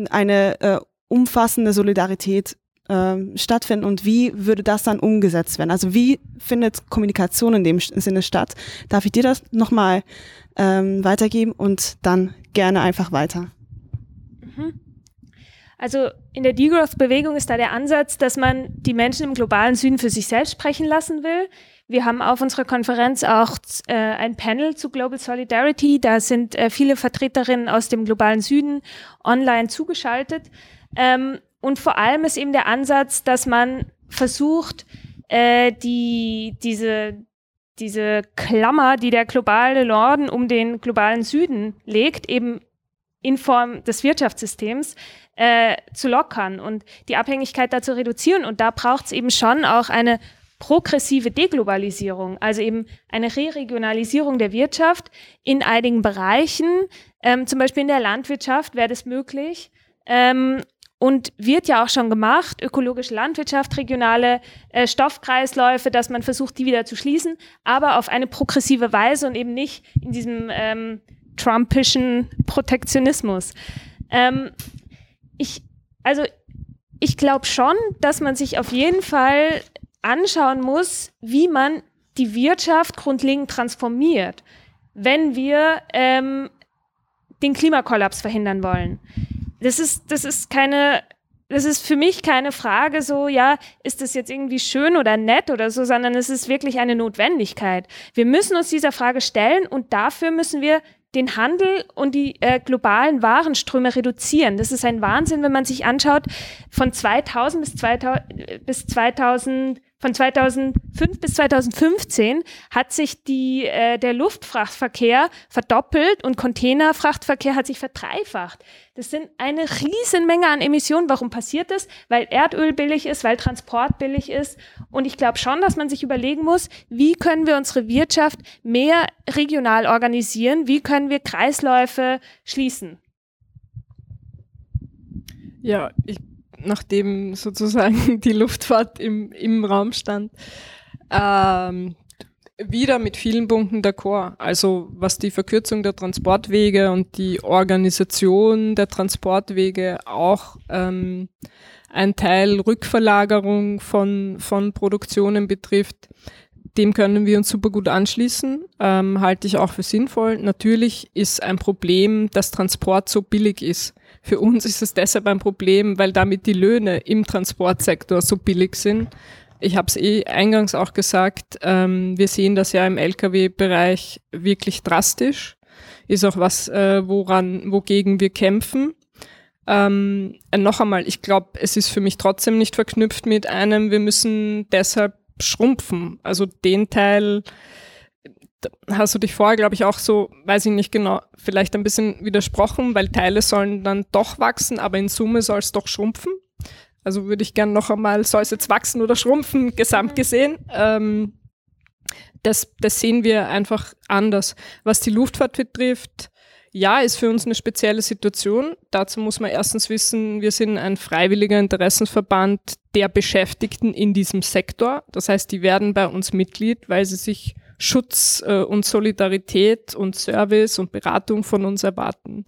S3: eine äh, umfassende Solidarität äh, stattfinden und wie würde das dann umgesetzt werden? Also wie findet Kommunikation in dem Sinne statt? Darf ich dir das nochmal ähm, weitergeben und dann gerne einfach weiter?
S4: Mhm. Also in der Degrowth-Bewegung ist da der Ansatz, dass man die Menschen im globalen Süden für sich selbst sprechen lassen will. Wir haben auf unserer Konferenz auch äh, ein Panel zu Global Solidarity. Da sind äh, viele Vertreterinnen aus dem globalen Süden online zugeschaltet. Ähm, und vor allem ist eben der Ansatz, dass man versucht, äh, die, diese, diese Klammer, die der globale Norden um den globalen Süden legt, eben in Form des Wirtschaftssystems äh, zu lockern und die Abhängigkeit da zu reduzieren. Und da braucht es eben schon auch eine progressive Deglobalisierung, also eben eine Re-Regionalisierung der Wirtschaft in einigen Bereichen, ähm, zum Beispiel in der Landwirtschaft wäre das möglich. Ähm, und wird ja auch schon gemacht, ökologische Landwirtschaft, regionale äh, Stoffkreisläufe, dass man versucht, die wieder zu schließen, aber auf eine progressive Weise und eben nicht in diesem ähm, trumpischen Protektionismus. Ähm, ich, also ich glaube schon, dass man sich auf jeden Fall anschauen muss, wie man die Wirtschaft grundlegend transformiert, wenn wir ähm, den Klimakollaps verhindern wollen. Das ist, das ist keine, das ist für mich keine Frage so, ja, ist das jetzt irgendwie schön oder nett oder so, sondern es ist wirklich eine Notwendigkeit. Wir müssen uns dieser Frage stellen und dafür müssen wir den Handel und die äh, globalen Warenströme reduzieren. Das ist ein Wahnsinn, wenn man sich anschaut, von 2000 bis 2000, bis 2000 von 2005 bis 2015 hat sich die, äh, der Luftfrachtverkehr verdoppelt und Containerfrachtverkehr hat sich verdreifacht. Das sind eine Riesenmenge an Emissionen. Warum passiert das? Weil Erdöl billig ist, weil Transport billig ist. Und ich glaube schon, dass man sich überlegen muss, wie können wir unsere Wirtschaft mehr regional organisieren? Wie können wir Kreisläufe schließen?
S5: Ja, ich nachdem sozusagen die Luftfahrt im, im Raum stand, ähm, wieder mit vielen Punkten d'accord. Also was die Verkürzung der Transportwege und die Organisation der Transportwege auch ähm, ein Teil Rückverlagerung von, von Produktionen betrifft, dem können wir uns super gut anschließen, ähm, halte ich auch für sinnvoll. Natürlich ist ein Problem, dass Transport so billig ist. Für uns ist es deshalb ein Problem, weil damit die Löhne im Transportsektor so billig sind. Ich habe es eh eingangs auch gesagt, ähm, wir sehen das ja im Lkw-Bereich wirklich drastisch. Ist auch was, äh, woran, wogegen wir kämpfen. Ähm, noch einmal, ich glaube, es ist für mich trotzdem nicht verknüpft mit einem, wir müssen deshalb schrumpfen. Also den Teil hast du dich vorher, glaube ich, auch so, weiß ich nicht genau, vielleicht ein bisschen widersprochen, weil Teile sollen dann doch wachsen, aber in Summe soll es doch schrumpfen. Also würde ich gerne noch einmal, soll es jetzt wachsen oder schrumpfen, gesamt mhm. gesehen. Ähm, das, das sehen wir einfach anders. Was die Luftfahrt betrifft, ja, ist für uns eine spezielle Situation. Dazu muss man erstens wissen, wir sind ein freiwilliger Interessenverband der Beschäftigten in diesem Sektor. Das heißt, die werden bei uns Mitglied, weil sie sich Schutz äh, und Solidarität und Service und Beratung von uns erwarten.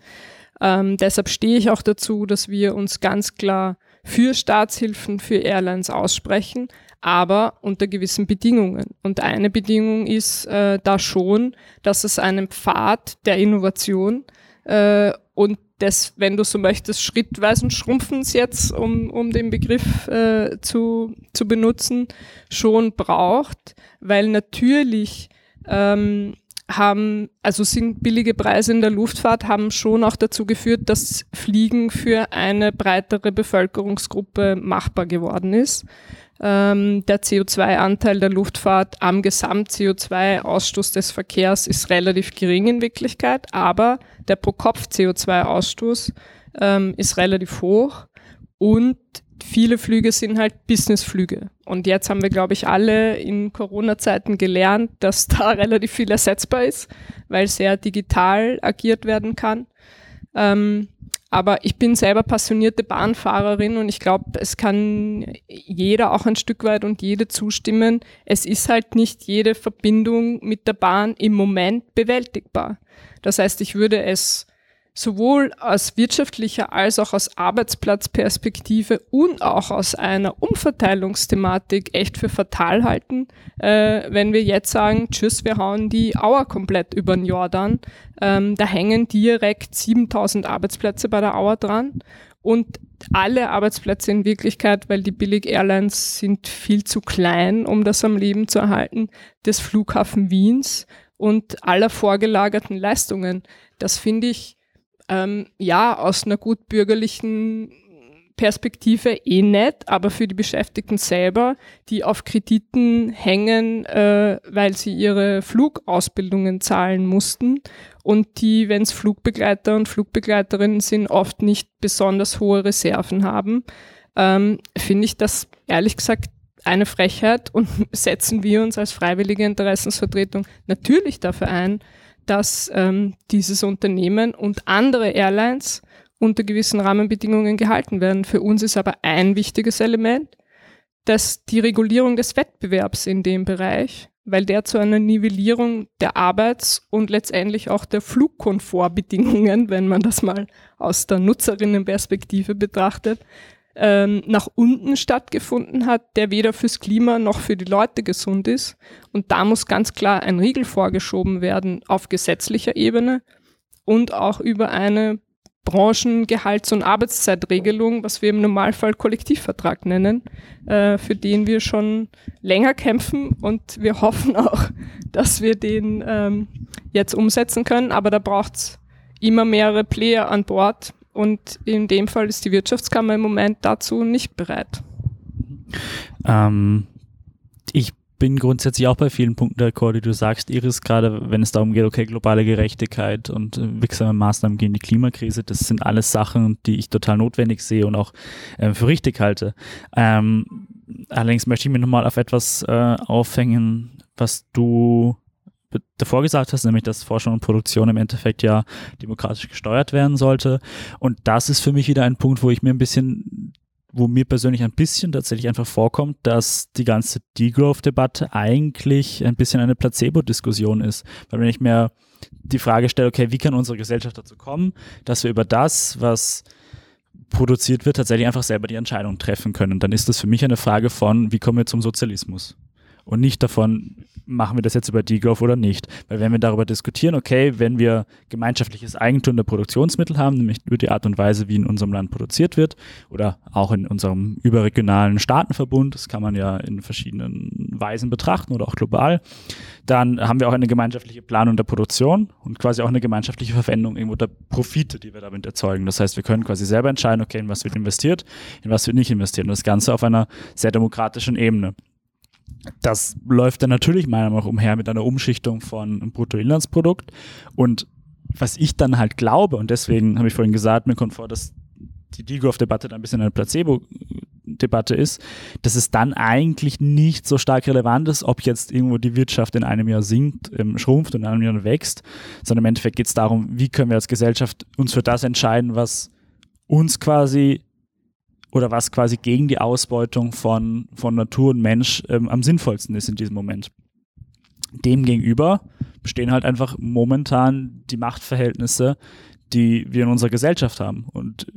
S5: Ähm, deshalb stehe ich auch dazu, dass wir uns ganz klar für Staatshilfen für Airlines aussprechen, aber unter gewissen Bedingungen. Und eine Bedingung ist äh, da schon, dass es einen Pfad der Innovation äh, und des, wenn du so möchtest, schrittweisen Schrumpfens jetzt, um, um den Begriff äh, zu, zu benutzen, schon braucht, weil natürlich ähm, haben, also sind billige Preise in der Luftfahrt haben schon auch dazu geführt, dass Fliegen für eine breitere Bevölkerungsgruppe machbar geworden ist. Ähm, der CO2-Anteil der Luftfahrt am Gesamt-CO2-Ausstoß des Verkehrs ist relativ gering in Wirklichkeit, aber der Pro-Kopf-CO2-Ausstoß ähm, ist relativ hoch und viele Flüge sind halt Businessflüge. Und jetzt haben wir, glaube ich, alle in Corona-Zeiten gelernt, dass da relativ viel ersetzbar ist, weil sehr digital agiert werden kann. Ähm, aber ich bin selber passionierte Bahnfahrerin und ich glaube, es kann jeder auch ein Stück weit und jede zustimmen. Es ist halt nicht jede Verbindung mit der Bahn im Moment bewältigbar. Das heißt, ich würde es sowohl aus wirtschaftlicher als auch aus Arbeitsplatzperspektive und auch aus einer Umverteilungsthematik echt für fatal halten, äh, wenn wir jetzt sagen, tschüss, wir hauen die Auer komplett über den Jordan. Ähm, da hängen direkt 7000 Arbeitsplätze bei der Auer dran und alle Arbeitsplätze in Wirklichkeit, weil die Billig-Airlines sind viel zu klein, um das am Leben zu erhalten, des Flughafen Wiens und aller vorgelagerten Leistungen. Das finde ich ähm, ja aus einer gut bürgerlichen Perspektive eh nett, aber für die Beschäftigten selber, die auf Krediten hängen, äh, weil sie ihre Flugausbildungen zahlen mussten. Und die, wenn es Flugbegleiter und Flugbegleiterinnen sind, oft nicht besonders hohe Reserven haben, ähm, finde ich das ehrlich gesagt eine Frechheit und setzen wir uns als freiwillige Interessensvertretung natürlich dafür ein, dass ähm, dieses Unternehmen und andere Airlines unter gewissen Rahmenbedingungen gehalten werden. Für uns ist aber ein wichtiges Element, dass die Regulierung des Wettbewerbs in dem Bereich, weil der zu einer Nivellierung der Arbeits- und letztendlich auch der Flugkomfortbedingungen, wenn man das mal aus der Nutzerinnenperspektive betrachtet, ähm, nach unten stattgefunden hat, der weder fürs Klima noch für die Leute gesund ist. Und da muss ganz klar ein Riegel vorgeschoben werden auf gesetzlicher Ebene und auch über eine Branchengehalts- und Arbeitszeitregelung, was wir im Normalfall Kollektivvertrag nennen, äh, für den wir schon länger kämpfen und wir hoffen auch, dass wir den ähm, jetzt umsetzen können. Aber da braucht es immer mehrere Player an Bord und in dem Fall ist die Wirtschaftskammer im Moment dazu nicht bereit.
S6: Ähm, ich bin grundsätzlich auch bei vielen Punkten der Akkord, die du sagst, Iris, gerade wenn es darum geht, okay, globale Gerechtigkeit und äh, wirksame Maßnahmen gegen die Klimakrise, das sind alles Sachen, die ich total notwendig sehe und auch äh, für richtig halte. Ähm, allerdings möchte ich mich nochmal auf etwas äh, aufhängen, was du davor gesagt hast, nämlich dass Forschung und Produktion im Endeffekt ja demokratisch gesteuert werden sollte. Und das ist für mich wieder ein Punkt, wo ich mir ein bisschen wo mir persönlich ein bisschen tatsächlich einfach vorkommt, dass die ganze Degrowth-Debatte eigentlich ein bisschen eine Placebo-Diskussion ist. Weil wenn ich mir die Frage stelle, okay, wie kann unsere Gesellschaft dazu kommen, dass wir über das, was produziert wird, tatsächlich einfach selber die Entscheidung treffen können, dann ist das für mich eine Frage von, wie kommen wir zum Sozialismus? Und nicht davon, machen wir das jetzt über Degrowth oder nicht. Weil wenn wir darüber diskutieren, okay, wenn wir gemeinschaftliches Eigentum der Produktionsmittel haben, nämlich über die Art und Weise, wie in unserem Land produziert wird, oder auch in unserem überregionalen Staatenverbund, das kann man ja in verschiedenen Weisen betrachten oder auch global, dann haben wir auch eine gemeinschaftliche Planung der Produktion und quasi auch eine gemeinschaftliche Verwendung irgendwo der Profite, die wir damit erzeugen. Das heißt, wir können quasi selber entscheiden, okay, in was wird investiert, in was wird nicht investiert. Und das Ganze auf einer sehr demokratischen Ebene. Das läuft dann natürlich meiner Meinung nach umher mit einer Umschichtung von Bruttoinlandsprodukt. Und was ich dann halt glaube, und deswegen habe ich vorhin gesagt, mir kommt vor, dass die Degrowth-Debatte dann ein bisschen eine Placebo-Debatte ist, dass es dann eigentlich nicht so stark relevant ist, ob jetzt irgendwo die Wirtschaft in einem Jahr sinkt, ähm, schrumpft und in einem Jahr wächst, sondern im Endeffekt geht es darum, wie können wir als Gesellschaft uns für das entscheiden, was uns quasi oder was quasi gegen die Ausbeutung von, von Natur und Mensch ähm, am sinnvollsten ist in diesem Moment. Demgegenüber bestehen halt einfach momentan die Machtverhältnisse, die wir in unserer Gesellschaft haben. Und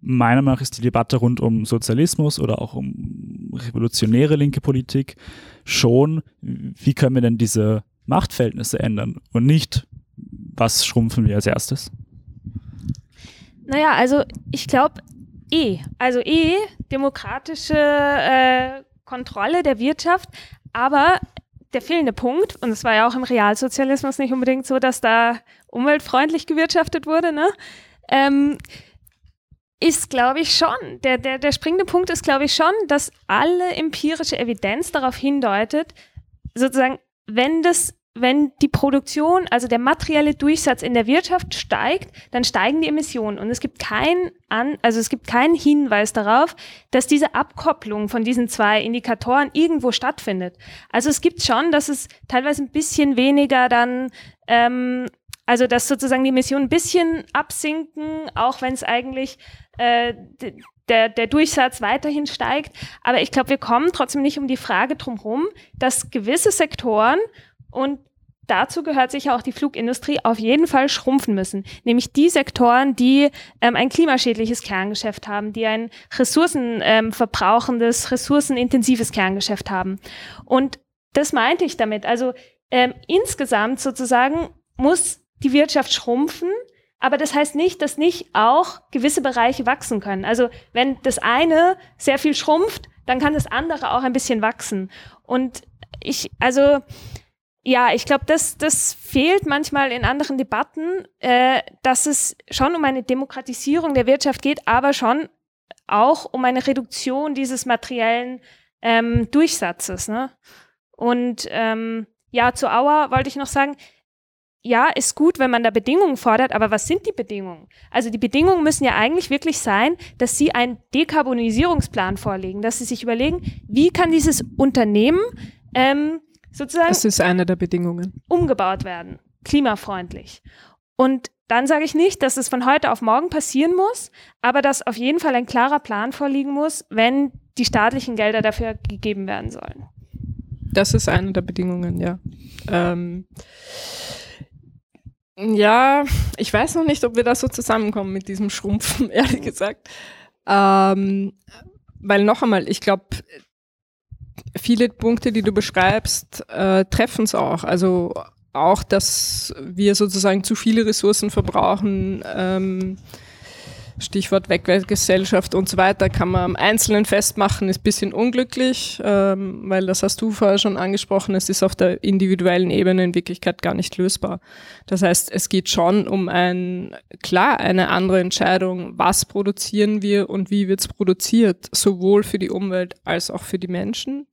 S6: meiner Meinung nach ist die Debatte rund um Sozialismus oder auch um revolutionäre linke Politik schon, wie können wir denn diese Machtverhältnisse ändern und nicht, was schrumpfen wir als erstes?
S4: Naja, also ich glaube, E, also E, demokratische äh, Kontrolle der Wirtschaft, aber der fehlende Punkt, und es war ja auch im Realsozialismus nicht unbedingt so, dass da umweltfreundlich gewirtschaftet wurde, ne? Ähm, ist, glaube ich, schon, der, der, der springende Punkt ist, glaube ich, schon, dass alle empirische Evidenz darauf hindeutet, sozusagen, wenn das wenn die Produktion, also der materielle Durchsatz in der Wirtschaft steigt, dann steigen die Emissionen. Und es gibt keinen an, also es gibt keinen Hinweis darauf, dass diese Abkopplung von diesen zwei Indikatoren irgendwo stattfindet. Also es gibt schon, dass es teilweise ein bisschen weniger dann, ähm, also dass sozusagen die Emissionen ein bisschen absinken, auch wenn es eigentlich äh, der, der Durchsatz weiterhin steigt. Aber ich glaube, wir kommen trotzdem nicht um die Frage drumherum, dass gewisse Sektoren und dazu gehört sicher auch die Flugindustrie auf jeden Fall schrumpfen müssen. Nämlich die Sektoren, die ähm, ein klimaschädliches Kerngeschäft haben, die ein ressourcenverbrauchendes, ähm, ressourcenintensives Kerngeschäft haben. Und das meinte ich damit. Also ähm, insgesamt sozusagen muss die Wirtschaft schrumpfen, aber das heißt nicht, dass nicht auch gewisse Bereiche wachsen können. Also wenn das eine sehr viel schrumpft, dann kann das andere auch ein bisschen wachsen. Und ich, also ja, ich glaube, das, das fehlt manchmal in anderen Debatten, äh, dass es schon um eine Demokratisierung der Wirtschaft geht, aber schon auch um eine Reduktion dieses materiellen ähm, Durchsatzes. Ne? Und ähm, ja, zu Auer wollte ich noch sagen, ja, ist gut, wenn man da Bedingungen fordert, aber was sind die Bedingungen? Also die Bedingungen müssen ja eigentlich wirklich sein, dass Sie einen Dekarbonisierungsplan vorlegen, dass Sie sich überlegen, wie kann dieses Unternehmen ähm, sozusagen.
S5: Das ist eine der Bedingungen.
S4: Umgebaut werden, klimafreundlich. Und dann sage ich nicht, dass es von heute auf morgen passieren muss, aber dass auf jeden Fall ein klarer Plan vorliegen muss, wenn die staatlichen Gelder dafür gegeben werden sollen.
S5: Das ist eine der Bedingungen, ja. Ähm, ja, ich weiß noch nicht, ob wir da so zusammenkommen mit diesem Schrumpfen, ehrlich gesagt. Ähm, weil noch einmal, ich glaube, viele Punkte, die du beschreibst, äh, treffen es auch. Also auch, dass wir sozusagen zu viele Ressourcen verbrauchen, ähm, Stichwort Wegwerfgesellschaft und so weiter, kann man am Einzelnen festmachen, ist ein bisschen unglücklich, ähm, weil das hast du vorher schon angesprochen, es ist auf der individuellen Ebene in Wirklichkeit gar nicht lösbar. Das heißt, es geht schon um ein, klar, eine andere Entscheidung, was produzieren wir und wie wird es produziert, sowohl für die Umwelt als auch für die Menschen.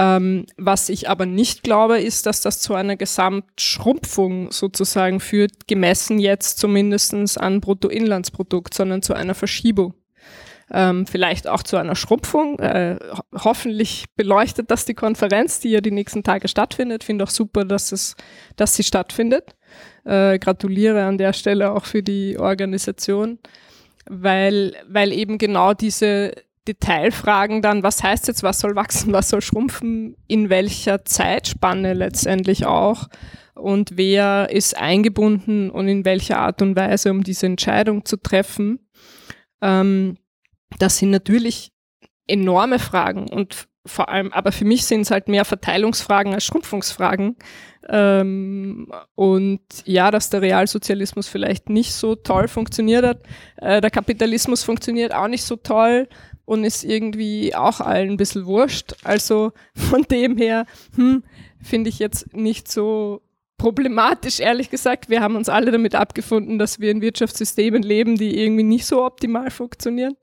S5: Ähm, was ich aber nicht glaube, ist, dass das zu einer Gesamtschrumpfung sozusagen führt, gemessen jetzt zumindestens an Bruttoinlandsprodukt, sondern zu einer Verschiebung. Ähm, vielleicht auch zu einer Schrumpfung. Äh, ho hoffentlich beleuchtet das die Konferenz, die ja die nächsten Tage stattfindet. Finde auch super, dass, es, dass sie stattfindet. Äh, gratuliere an der Stelle auch für die Organisation, weil, weil eben genau diese, Detailfragen dann, was heißt jetzt, was soll wachsen, was soll schrumpfen, in welcher Zeitspanne letztendlich auch und wer ist eingebunden und in welcher Art und Weise, um diese Entscheidung zu treffen. Ähm, das sind natürlich enorme Fragen und vor allem, aber für mich sind es halt mehr Verteilungsfragen als Schrumpfungsfragen. Ähm, und ja, dass der Realsozialismus vielleicht nicht so toll funktioniert hat. Äh, der Kapitalismus funktioniert auch nicht so toll und ist irgendwie auch allen ein bisschen wurscht. Also von dem her, hm, finde ich jetzt nicht so problematisch, ehrlich gesagt. Wir haben uns alle damit abgefunden, dass wir in Wirtschaftssystemen leben, die irgendwie nicht so optimal funktionieren.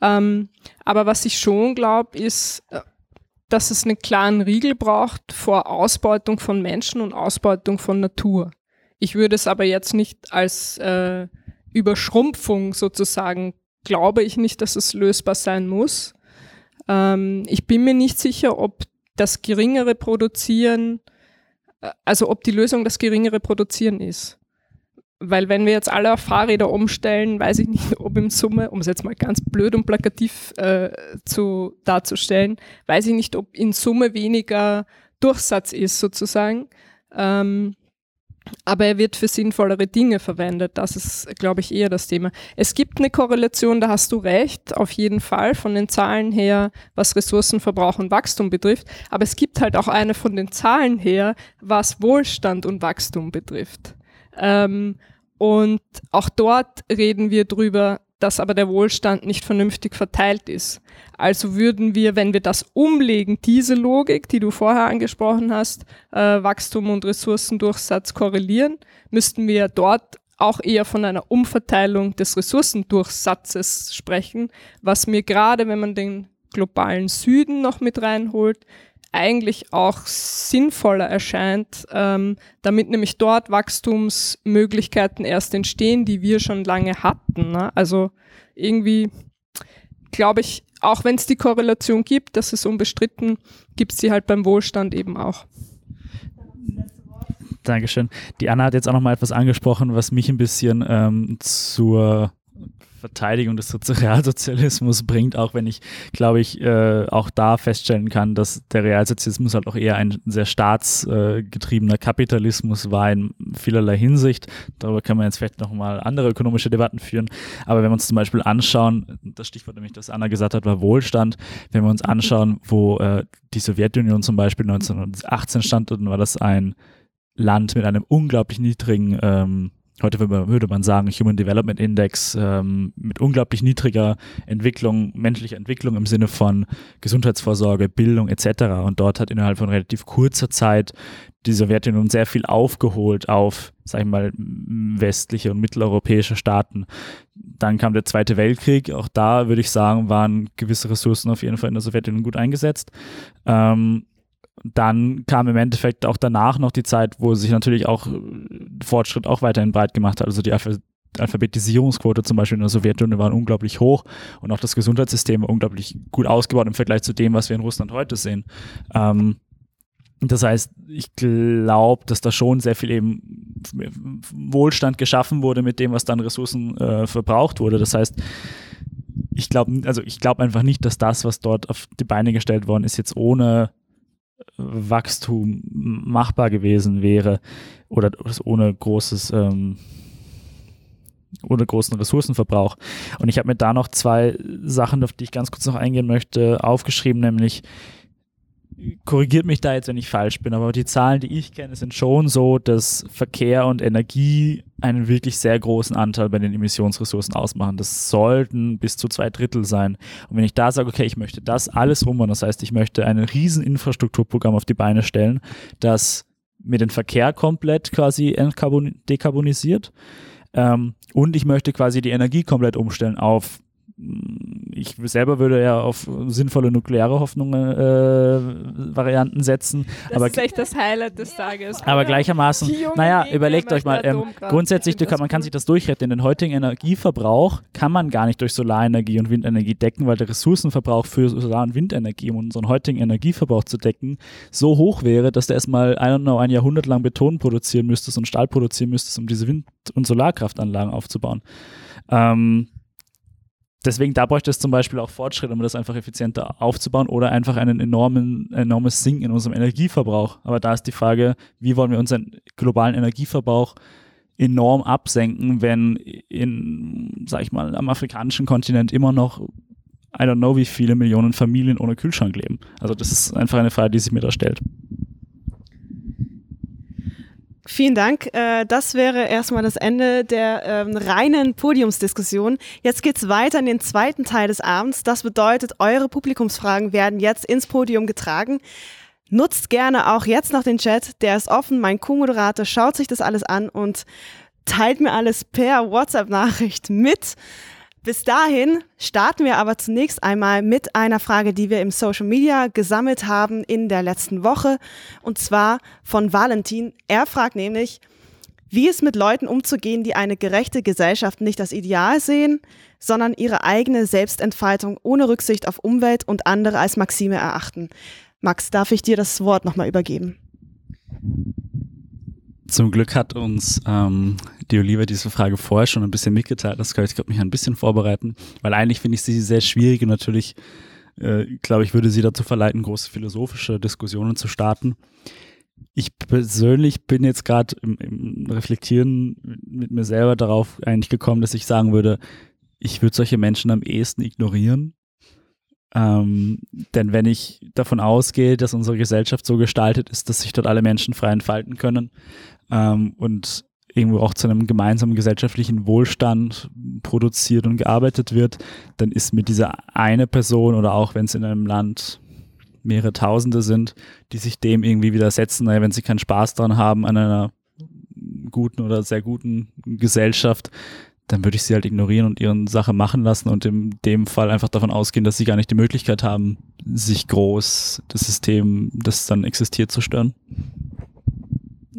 S5: Ähm, aber was ich schon glaube, ist, äh, dass es einen klaren Riegel braucht vor Ausbeutung von Menschen und Ausbeutung von Natur. Ich würde es aber jetzt nicht als äh, Überschrumpfung sozusagen glaube ich nicht, dass es lösbar sein muss. Ähm, ich bin mir nicht sicher, ob das geringere Produzieren, äh, also ob die Lösung das geringere Produzieren ist. Weil wenn wir jetzt alle auf Fahrräder umstellen, weiß ich nicht, ob im Summe, um es jetzt mal ganz blöd und plakativ äh, zu, darzustellen, weiß ich nicht, ob in Summe weniger Durchsatz ist sozusagen. Ähm, aber er wird für sinnvollere Dinge verwendet. Das ist, glaube ich, eher das Thema. Es gibt eine Korrelation, da hast du recht, auf jeden Fall von den Zahlen her, was Ressourcenverbrauch und Wachstum betrifft. Aber es gibt halt auch eine von den Zahlen her, was Wohlstand und Wachstum betrifft. Ähm, und auch dort reden wir drüber, dass aber der Wohlstand nicht vernünftig verteilt ist. Also würden wir, wenn wir das umlegen, diese Logik, die du vorher angesprochen hast, äh, Wachstum und Ressourcendurchsatz korrelieren, müssten wir dort auch eher von einer Umverteilung des Ressourcendurchsatzes sprechen, was mir gerade, wenn man den globalen Süden noch mit reinholt, eigentlich auch sinnvoller erscheint, ähm, damit nämlich dort Wachstumsmöglichkeiten erst entstehen, die wir schon lange hatten. Ne? Also irgendwie glaube ich, auch wenn es die Korrelation gibt, das ist unbestritten, gibt es sie halt beim Wohlstand eben auch.
S6: Dankeschön. Die Anna hat jetzt auch noch mal etwas angesprochen, was mich ein bisschen ähm, zur Verteidigung des Realsozialismus bringt, auch wenn ich, glaube ich, äh, auch da feststellen kann, dass der Realsozialismus halt auch eher ein sehr staatsgetriebener Kapitalismus war in vielerlei Hinsicht. Darüber kann man jetzt vielleicht nochmal andere ökonomische Debatten führen. Aber wenn wir uns zum Beispiel anschauen, das Stichwort nämlich, das Anna gesagt hat, war Wohlstand. Wenn wir uns anschauen, wo äh, die Sowjetunion zum Beispiel 1918 stand, dann war das ein Land mit einem unglaublich niedrigen ähm, heute würde man sagen, Human Development Index ähm, mit unglaublich niedriger Entwicklung, menschlicher Entwicklung im Sinne von Gesundheitsvorsorge, Bildung etc. Und dort hat innerhalb von relativ kurzer Zeit die Sowjetunion sehr viel aufgeholt auf, sag ich mal, westliche und mitteleuropäische Staaten. Dann kam der Zweite Weltkrieg. Auch da würde ich sagen, waren gewisse Ressourcen auf jeden Fall in der Sowjetunion gut eingesetzt. Ähm, dann kam im Endeffekt auch danach noch die Zeit, wo sich natürlich auch äh, Fortschritt auch weiterhin breit gemacht hat. Also die Alph Alphabetisierungsquote zum Beispiel in der Sowjetunion war unglaublich hoch und auch das Gesundheitssystem war unglaublich gut ausgebaut im Vergleich zu dem, was wir in Russland heute sehen. Ähm, das heißt, ich glaube, dass da schon sehr viel eben Wohlstand geschaffen wurde mit dem, was dann Ressourcen äh, verbraucht wurde. Das heißt, ich glaube, also ich glaube einfach nicht, dass das, was dort auf die Beine gestellt worden ist, jetzt ohne Wachstum machbar gewesen wäre oder ohne großes ähm, ohne großen Ressourcenverbrauch. Und ich habe mir da noch zwei Sachen, auf die ich ganz kurz noch eingehen möchte, aufgeschrieben, nämlich korrigiert mich da jetzt, wenn ich falsch bin, aber die Zahlen, die ich kenne, sind schon so, dass Verkehr und Energie einen wirklich sehr großen Anteil bei den Emissionsressourcen ausmachen. Das sollten bis zu zwei Drittel sein. Und wenn ich da sage, okay, ich möchte das alles rummern, das heißt, ich möchte ein riesen Infrastrukturprogramm auf die Beine stellen, das mir den Verkehr komplett quasi dekarbonisiert ähm, und ich möchte quasi die Energie komplett umstellen auf ich selber würde ja auf sinnvolle nukleare Hoffnungen äh, Varianten setzen.
S5: Das aber, ist echt das Highlight des Tages.
S6: Aber gleichermaßen, naja, überlegt euch mal, ähm, grundsätzlich, kann, man kann sich das durchrechnen. Den heutigen Energieverbrauch kann man gar nicht durch Solarenergie und Windenergie decken, weil der Ressourcenverbrauch für Solar- und Windenergie, um unseren heutigen Energieverbrauch zu decken, so hoch wäre, dass du erstmal know, ein Jahrhundert lang Beton produzieren müsstest und Stahl produzieren müsstest, um diese Wind- und Solarkraftanlagen aufzubauen. Ähm, deswegen, da bräuchte es zum Beispiel auch Fortschritt, um das einfach effizienter aufzubauen oder einfach ein enormen, enormes Sinken in unserem Energieverbrauch. Aber da ist die Frage, wie wollen wir unseren globalen Energieverbrauch enorm absenken, wenn in, sag ich mal, am afrikanischen Kontinent immer noch I don't know, wie viele Millionen Familien ohne Kühlschrank leben. Also das ist einfach eine Frage, die sich mir da stellt.
S3: Vielen Dank. Äh, das wäre erstmal das Ende der ähm, reinen Podiumsdiskussion. Jetzt geht's weiter in den zweiten Teil des Abends. Das bedeutet, eure Publikumsfragen werden jetzt ins Podium getragen. Nutzt gerne auch jetzt noch den Chat. Der ist offen. Mein Co-Moderator schaut sich das alles an und teilt mir alles per WhatsApp-Nachricht mit. Bis dahin starten wir aber zunächst einmal mit einer Frage, die wir im Social Media gesammelt haben in der letzten Woche. Und zwar von Valentin. Er fragt nämlich, wie es mit Leuten umzugehen, die eine gerechte Gesellschaft nicht als Ideal sehen, sondern ihre eigene Selbstentfaltung ohne Rücksicht auf Umwelt und andere als Maxime erachten. Max, darf ich dir das Wort nochmal übergeben?
S6: Zum Glück hat uns ähm, die Oliver diese Frage vorher schon ein bisschen mitgeteilt. Das kann ich, glaube mich ein bisschen vorbereiten, weil eigentlich finde ich sie sehr schwierig und natürlich, äh, glaube ich, würde sie dazu verleiten, große philosophische Diskussionen zu starten. Ich persönlich bin jetzt gerade im, im Reflektieren mit mir selber darauf eigentlich gekommen, dass ich sagen würde, ich würde solche Menschen am ehesten ignorieren, ähm, denn wenn ich davon ausgehe, dass unsere Gesellschaft so gestaltet ist, dass sich dort alle Menschen frei entfalten können ähm, und irgendwo auch zu einem gemeinsamen gesellschaftlichen Wohlstand produziert und gearbeitet wird, dann ist mir diese eine Person oder auch wenn es in einem Land mehrere Tausende sind, die sich dem irgendwie widersetzen, naja, wenn sie keinen Spaß daran haben an einer guten oder sehr guten Gesellschaft, dann würde ich sie halt ignorieren und ihren Sache machen lassen und in dem Fall einfach davon ausgehen, dass sie gar nicht die Möglichkeit haben, sich groß das System, das dann existiert, zu stören.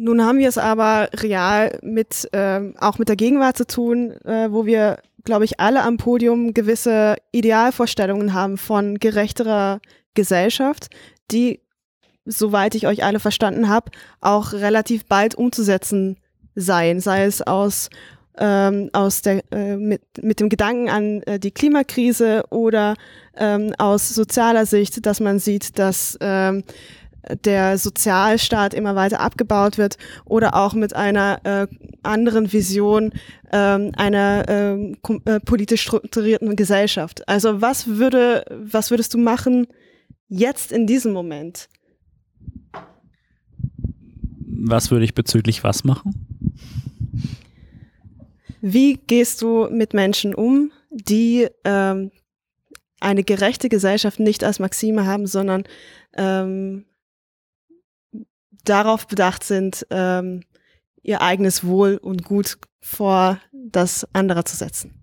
S3: Nun haben wir es aber real mit ähm, auch mit der Gegenwart zu tun, äh, wo wir, glaube ich, alle am Podium gewisse Idealvorstellungen haben von gerechterer Gesellschaft, die, soweit ich euch alle verstanden habe, auch relativ bald umzusetzen seien, sei es aus ähm, aus der, äh, mit, mit dem Gedanken an äh, die Klimakrise oder ähm, aus sozialer Sicht, dass man sieht, dass ähm, der Sozialstaat immer weiter abgebaut wird oder auch mit einer äh, anderen Vision ähm, einer ähm, äh, politisch strukturierten Gesellschaft. Also was würde, was würdest du machen jetzt in diesem Moment?
S6: Was würde ich bezüglich was machen?
S3: Wie gehst du mit Menschen um, die ähm, eine gerechte Gesellschaft nicht als Maxime haben, sondern ähm, darauf bedacht sind, ähm, ihr eigenes Wohl und Gut vor das anderer zu setzen?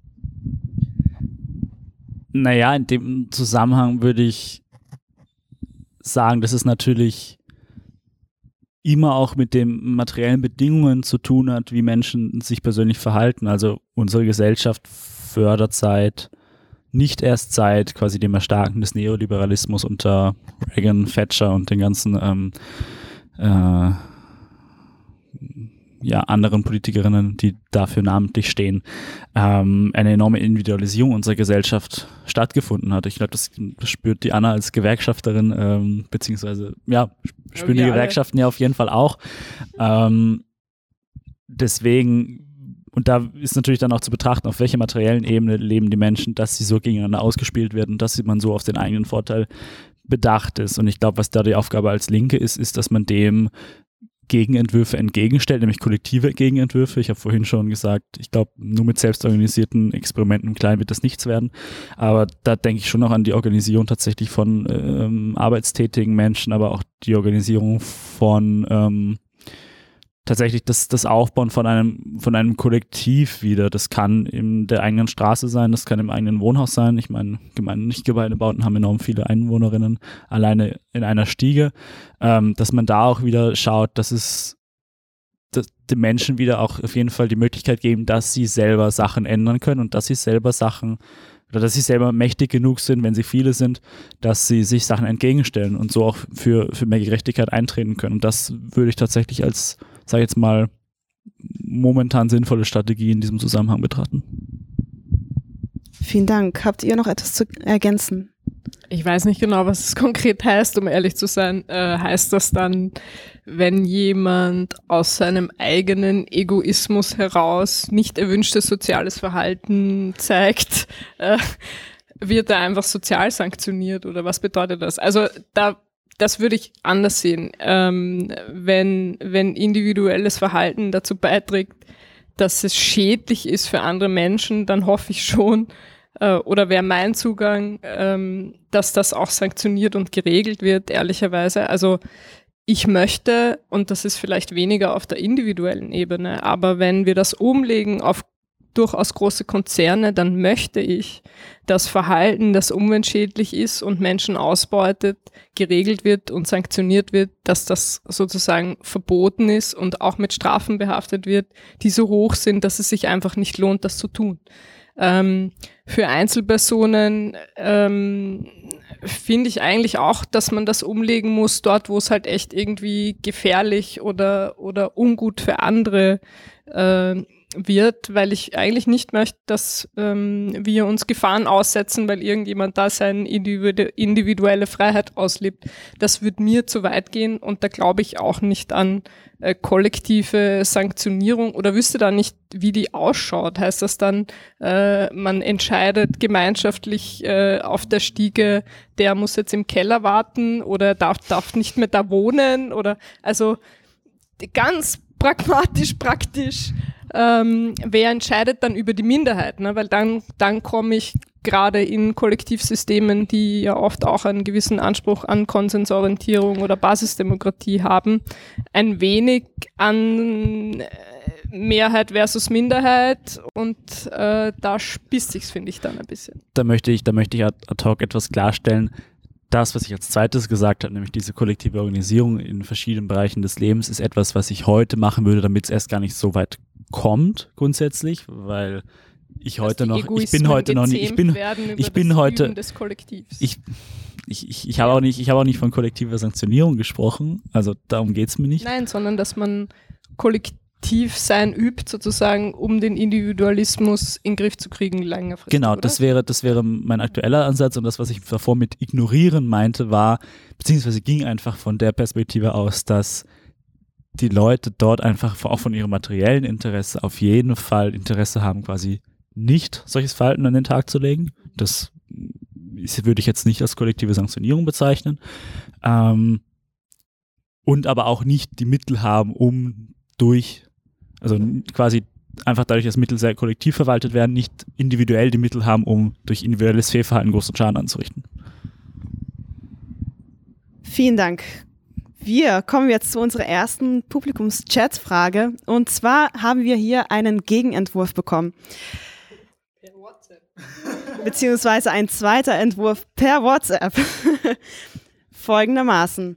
S6: Naja, in dem Zusammenhang würde ich sagen, dass es natürlich immer auch mit den materiellen Bedingungen zu tun hat, wie Menschen sich persönlich verhalten. Also unsere Gesellschaft fördert seit nicht erst seit quasi dem Erstarken des Neoliberalismus unter Reagan, Thatcher und den ganzen ähm, äh, ja, anderen Politikerinnen, die dafür namentlich stehen, ähm, eine enorme Individualisierung unserer Gesellschaft stattgefunden hat. Ich glaube, das, das, spürt die Anna als Gewerkschafterin, ähm, beziehungsweise, ja, spüren die Gewerkschaften alle. ja auf jeden Fall auch. Ähm, deswegen und da ist natürlich dann auch zu betrachten, auf welcher materiellen Ebene leben die Menschen, dass sie so gegeneinander ausgespielt werden, dass man so auf den eigenen Vorteil bedacht ist. Und ich glaube, was da die Aufgabe als Linke ist, ist, dass man dem Gegenentwürfe entgegenstellt, nämlich kollektive Gegenentwürfe. Ich habe vorhin schon gesagt, ich glaube, nur mit selbstorganisierten Experimenten im Kleinen wird das nichts werden. Aber da denke ich schon noch an die Organisierung tatsächlich von ähm, arbeitstätigen Menschen, aber auch die Organisierung von ähm, tatsächlich das, das Aufbauen von einem, von einem Kollektiv wieder. Das kann in der eigenen Straße sein, das kann im eigenen Wohnhaus sein. Ich meine, Gemeinden, nicht Gebäudebauten haben enorm viele Einwohnerinnen alleine in einer Stiege. Ähm, dass man da auch wieder schaut, dass es dass den Menschen wieder auch auf jeden Fall die Möglichkeit geben, dass sie selber Sachen ändern können und dass sie selber Sachen oder dass sie selber mächtig genug sind, wenn sie viele sind, dass sie sich Sachen entgegenstellen und so auch für, für mehr Gerechtigkeit eintreten können. Und das würde ich tatsächlich als sage jetzt mal, momentan sinnvolle Strategie in diesem Zusammenhang betrachten.
S3: Vielen Dank. Habt ihr noch etwas zu ergänzen?
S5: Ich weiß nicht genau, was es konkret heißt, um ehrlich zu sein. Äh, heißt das dann, wenn jemand aus seinem eigenen Egoismus heraus nicht erwünschtes soziales Verhalten zeigt, äh, wird er einfach sozial sanktioniert oder was bedeutet das? Also da das würde ich anders sehen. Ähm, wenn, wenn individuelles Verhalten dazu beiträgt, dass es schädlich ist für andere Menschen, dann hoffe ich schon, äh, oder wäre mein Zugang, ähm, dass das auch sanktioniert und geregelt wird, ehrlicherweise. Also ich möchte, und das ist vielleicht weniger auf der individuellen Ebene, aber wenn wir das umlegen auf durchaus große Konzerne, dann möchte ich, dass Verhalten, das umweltschädlich ist und Menschen ausbeutet, geregelt wird und sanktioniert wird, dass das sozusagen verboten ist und auch mit Strafen behaftet wird, die so hoch sind, dass es sich einfach nicht lohnt, das zu tun. Ähm, für Einzelpersonen ähm, finde ich eigentlich auch, dass man das umlegen muss, dort, wo es halt echt irgendwie gefährlich oder, oder ungut für andere äh, wird, weil ich eigentlich nicht möchte, dass ähm, wir uns Gefahren aussetzen, weil irgendjemand da seine individuelle Freiheit auslebt. Das wird mir zu weit gehen und da glaube ich auch nicht an äh, kollektive Sanktionierung oder wüsste da nicht, wie die ausschaut. Heißt das dann, äh, man entscheidet gemeinschaftlich äh, auf der Stiege, der muss jetzt im Keller warten oder darf, darf nicht mehr da wohnen oder also ganz pragmatisch, praktisch ähm, wer entscheidet dann über die Minderheit? Ne? Weil dann, dann komme ich gerade in Kollektivsystemen, die ja oft auch einen gewissen Anspruch an Konsensorientierung oder Basisdemokratie haben, ein wenig an äh, Mehrheit versus Minderheit und äh, da spießt sich's, finde ich, dann ein bisschen.
S6: Da möchte ich, da möchte ich ad hoc etwas klarstellen. Das, was ich als zweites gesagt habe, nämlich diese kollektive Organisierung in verschiedenen Bereichen des Lebens, ist etwas, was ich heute machen würde, damit es erst gar nicht so weit kommt grundsätzlich, weil ich heute noch, ich bin heute noch nicht, ich bin, ich bin heute, ich, ich, ich, ich habe auch nicht, ich habe auch nicht von kollektiver Sanktionierung gesprochen, also darum geht es mir nicht.
S5: Nein, sondern dass man kollektiv sein übt, sozusagen, um den Individualismus in den Griff zu kriegen, längerfristig.
S6: Genau, oder? das wäre, das wäre mein aktueller Ansatz und das, was ich davor mit ignorieren meinte, war, beziehungsweise ging einfach von der Perspektive aus, dass die Leute dort einfach auch von ihrem materiellen Interesse auf jeden Fall Interesse haben, quasi nicht solches Verhalten an den Tag zu legen. Das würde ich jetzt nicht als kollektive Sanktionierung bezeichnen. Ähm, und aber auch nicht die Mittel haben, um durch, also quasi einfach dadurch, dass Mittel sehr kollektiv verwaltet werden, nicht individuell die Mittel haben, um durch individuelles Fehlverhalten großen Schaden anzurichten.
S3: Vielen Dank. Wir kommen jetzt zu unserer ersten Publikums-Chat-Frage. Und zwar haben wir hier einen Gegenentwurf bekommen. Beziehungsweise ein zweiter Entwurf per WhatsApp. Folgendermaßen.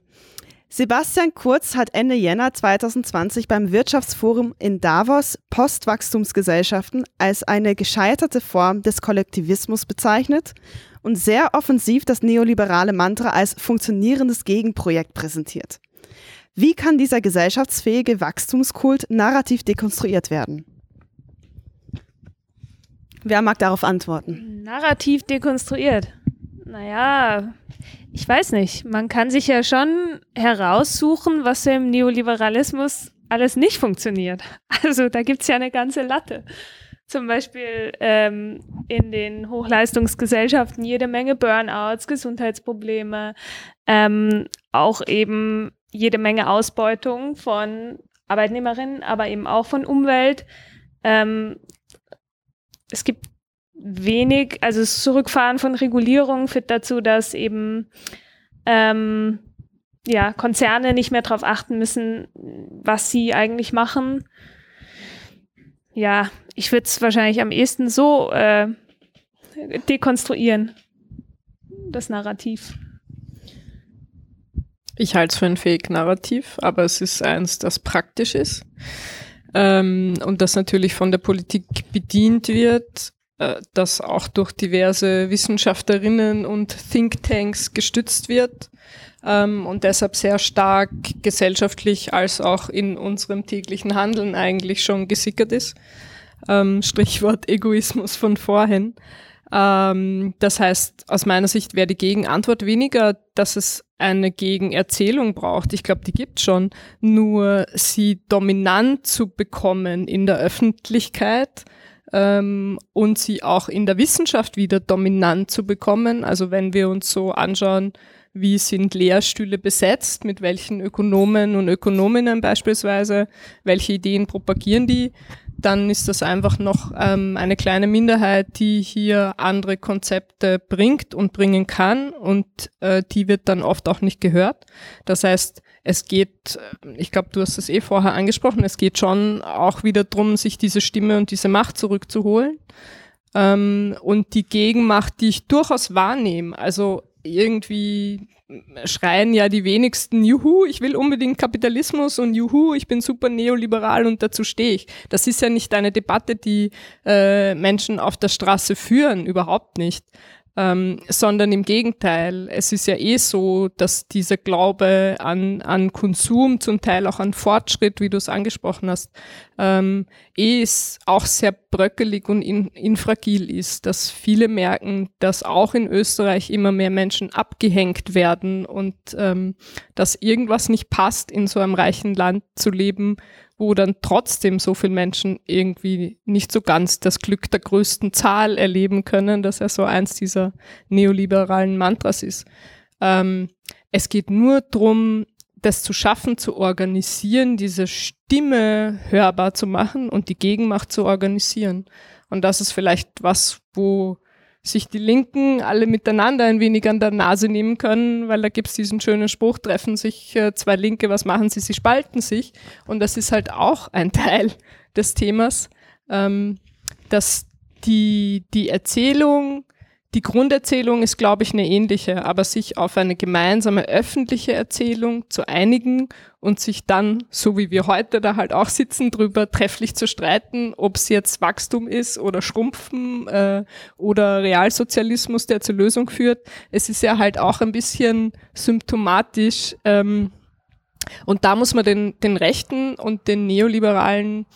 S3: Sebastian Kurz hat Ende Jänner 2020 beim Wirtschaftsforum in Davos Postwachstumsgesellschaften als eine gescheiterte Form des Kollektivismus bezeichnet und sehr offensiv das neoliberale Mantra als funktionierendes Gegenprojekt präsentiert. Wie kann dieser gesellschaftsfähige Wachstumskult narrativ dekonstruiert werden? Wer mag darauf antworten?
S4: Narrativ dekonstruiert. Naja, ich weiß nicht. Man kann sich ja schon heraussuchen, was im Neoliberalismus alles nicht funktioniert. Also da gibt es ja eine ganze Latte. Zum Beispiel ähm, in den Hochleistungsgesellschaften jede Menge Burnouts, Gesundheitsprobleme, ähm, auch eben jede Menge Ausbeutung von Arbeitnehmerinnen, aber eben auch von Umwelt. Ähm, es gibt wenig, also das Zurückfahren von Regulierung führt dazu, dass eben ähm, ja, Konzerne nicht mehr darauf achten müssen, was sie eigentlich machen. Ja, ich würde es wahrscheinlich am ehesten so äh, dekonstruieren, das Narrativ.
S5: Ich halte es für ein Fake-Narrativ, aber es ist eins, das praktisch ist ähm, und das natürlich von der Politik bedient wird das auch durch diverse Wissenschaftlerinnen und Thinktanks gestützt wird ähm, und deshalb sehr stark gesellschaftlich als auch in unserem täglichen Handeln eigentlich schon gesickert ist. Ähm, Strichwort Egoismus von vorhin. Ähm, das heißt, aus meiner Sicht wäre die Gegenantwort weniger, dass es eine Gegenerzählung braucht. Ich glaube, die gibt schon. Nur sie dominant zu bekommen in der Öffentlichkeit ähm, und sie auch in der Wissenschaft wieder dominant zu bekommen. Also wenn wir uns so anschauen, wie sind Lehrstühle besetzt, mit welchen Ökonomen und Ökonominnen beispielsweise, welche Ideen propagieren die, dann ist das einfach noch ähm, eine kleine Minderheit, die hier andere Konzepte bringt und bringen kann und äh, die wird dann oft auch nicht gehört. Das heißt, es geht, äh, ich glaube, du hast es eh vorher angesprochen, es geht schon auch wieder darum, sich diese Stimme und diese Macht zurückzuholen. Ähm, und die Gegenmacht, die ich durchaus wahrnehme, also irgendwie schreien ja die wenigsten, juhu, ich will unbedingt Kapitalismus und juhu, ich bin super neoliberal und dazu stehe ich. Das ist ja nicht eine Debatte, die äh, Menschen auf der Straße führen, überhaupt nicht ähm, sondern im Gegenteil. Es ist ja eh so, dass dieser Glaube an, an Konsum, zum Teil auch an Fortschritt, wie du es angesprochen hast, ähm, eh ist auch sehr bröckelig und in, infragil ist, dass viele merken, dass auch in Österreich immer mehr Menschen abgehängt werden und ähm, dass irgendwas nicht passt, in so einem reichen Land zu leben, wo dann trotzdem so viele Menschen irgendwie nicht so ganz das Glück der größten Zahl erleben können, dass er so eins dieser neoliberalen Mantras ist. Ähm, es geht nur darum, das zu schaffen, zu organisieren, diese Stimme hörbar zu machen und die Gegenmacht zu organisieren. Und das ist vielleicht was, wo sich die Linken alle miteinander ein wenig an der Nase nehmen können, weil da gibt es diesen schönen Spruch, treffen sich äh, zwei Linke, was machen sie? Sie spalten sich. Und das ist halt auch ein Teil des Themas, ähm, dass die, die Erzählung die Grunderzählung ist, glaube ich, eine ähnliche, aber sich auf eine gemeinsame öffentliche Erzählung zu einigen und sich dann, so wie wir heute da halt auch sitzen, drüber trefflich zu streiten, ob es jetzt Wachstum ist oder Schrumpfen äh, oder Realsozialismus, der zur Lösung führt. Es ist ja halt auch ein bisschen symptomatisch. Ähm, und da muss man den, den Rechten und den Neoliberalen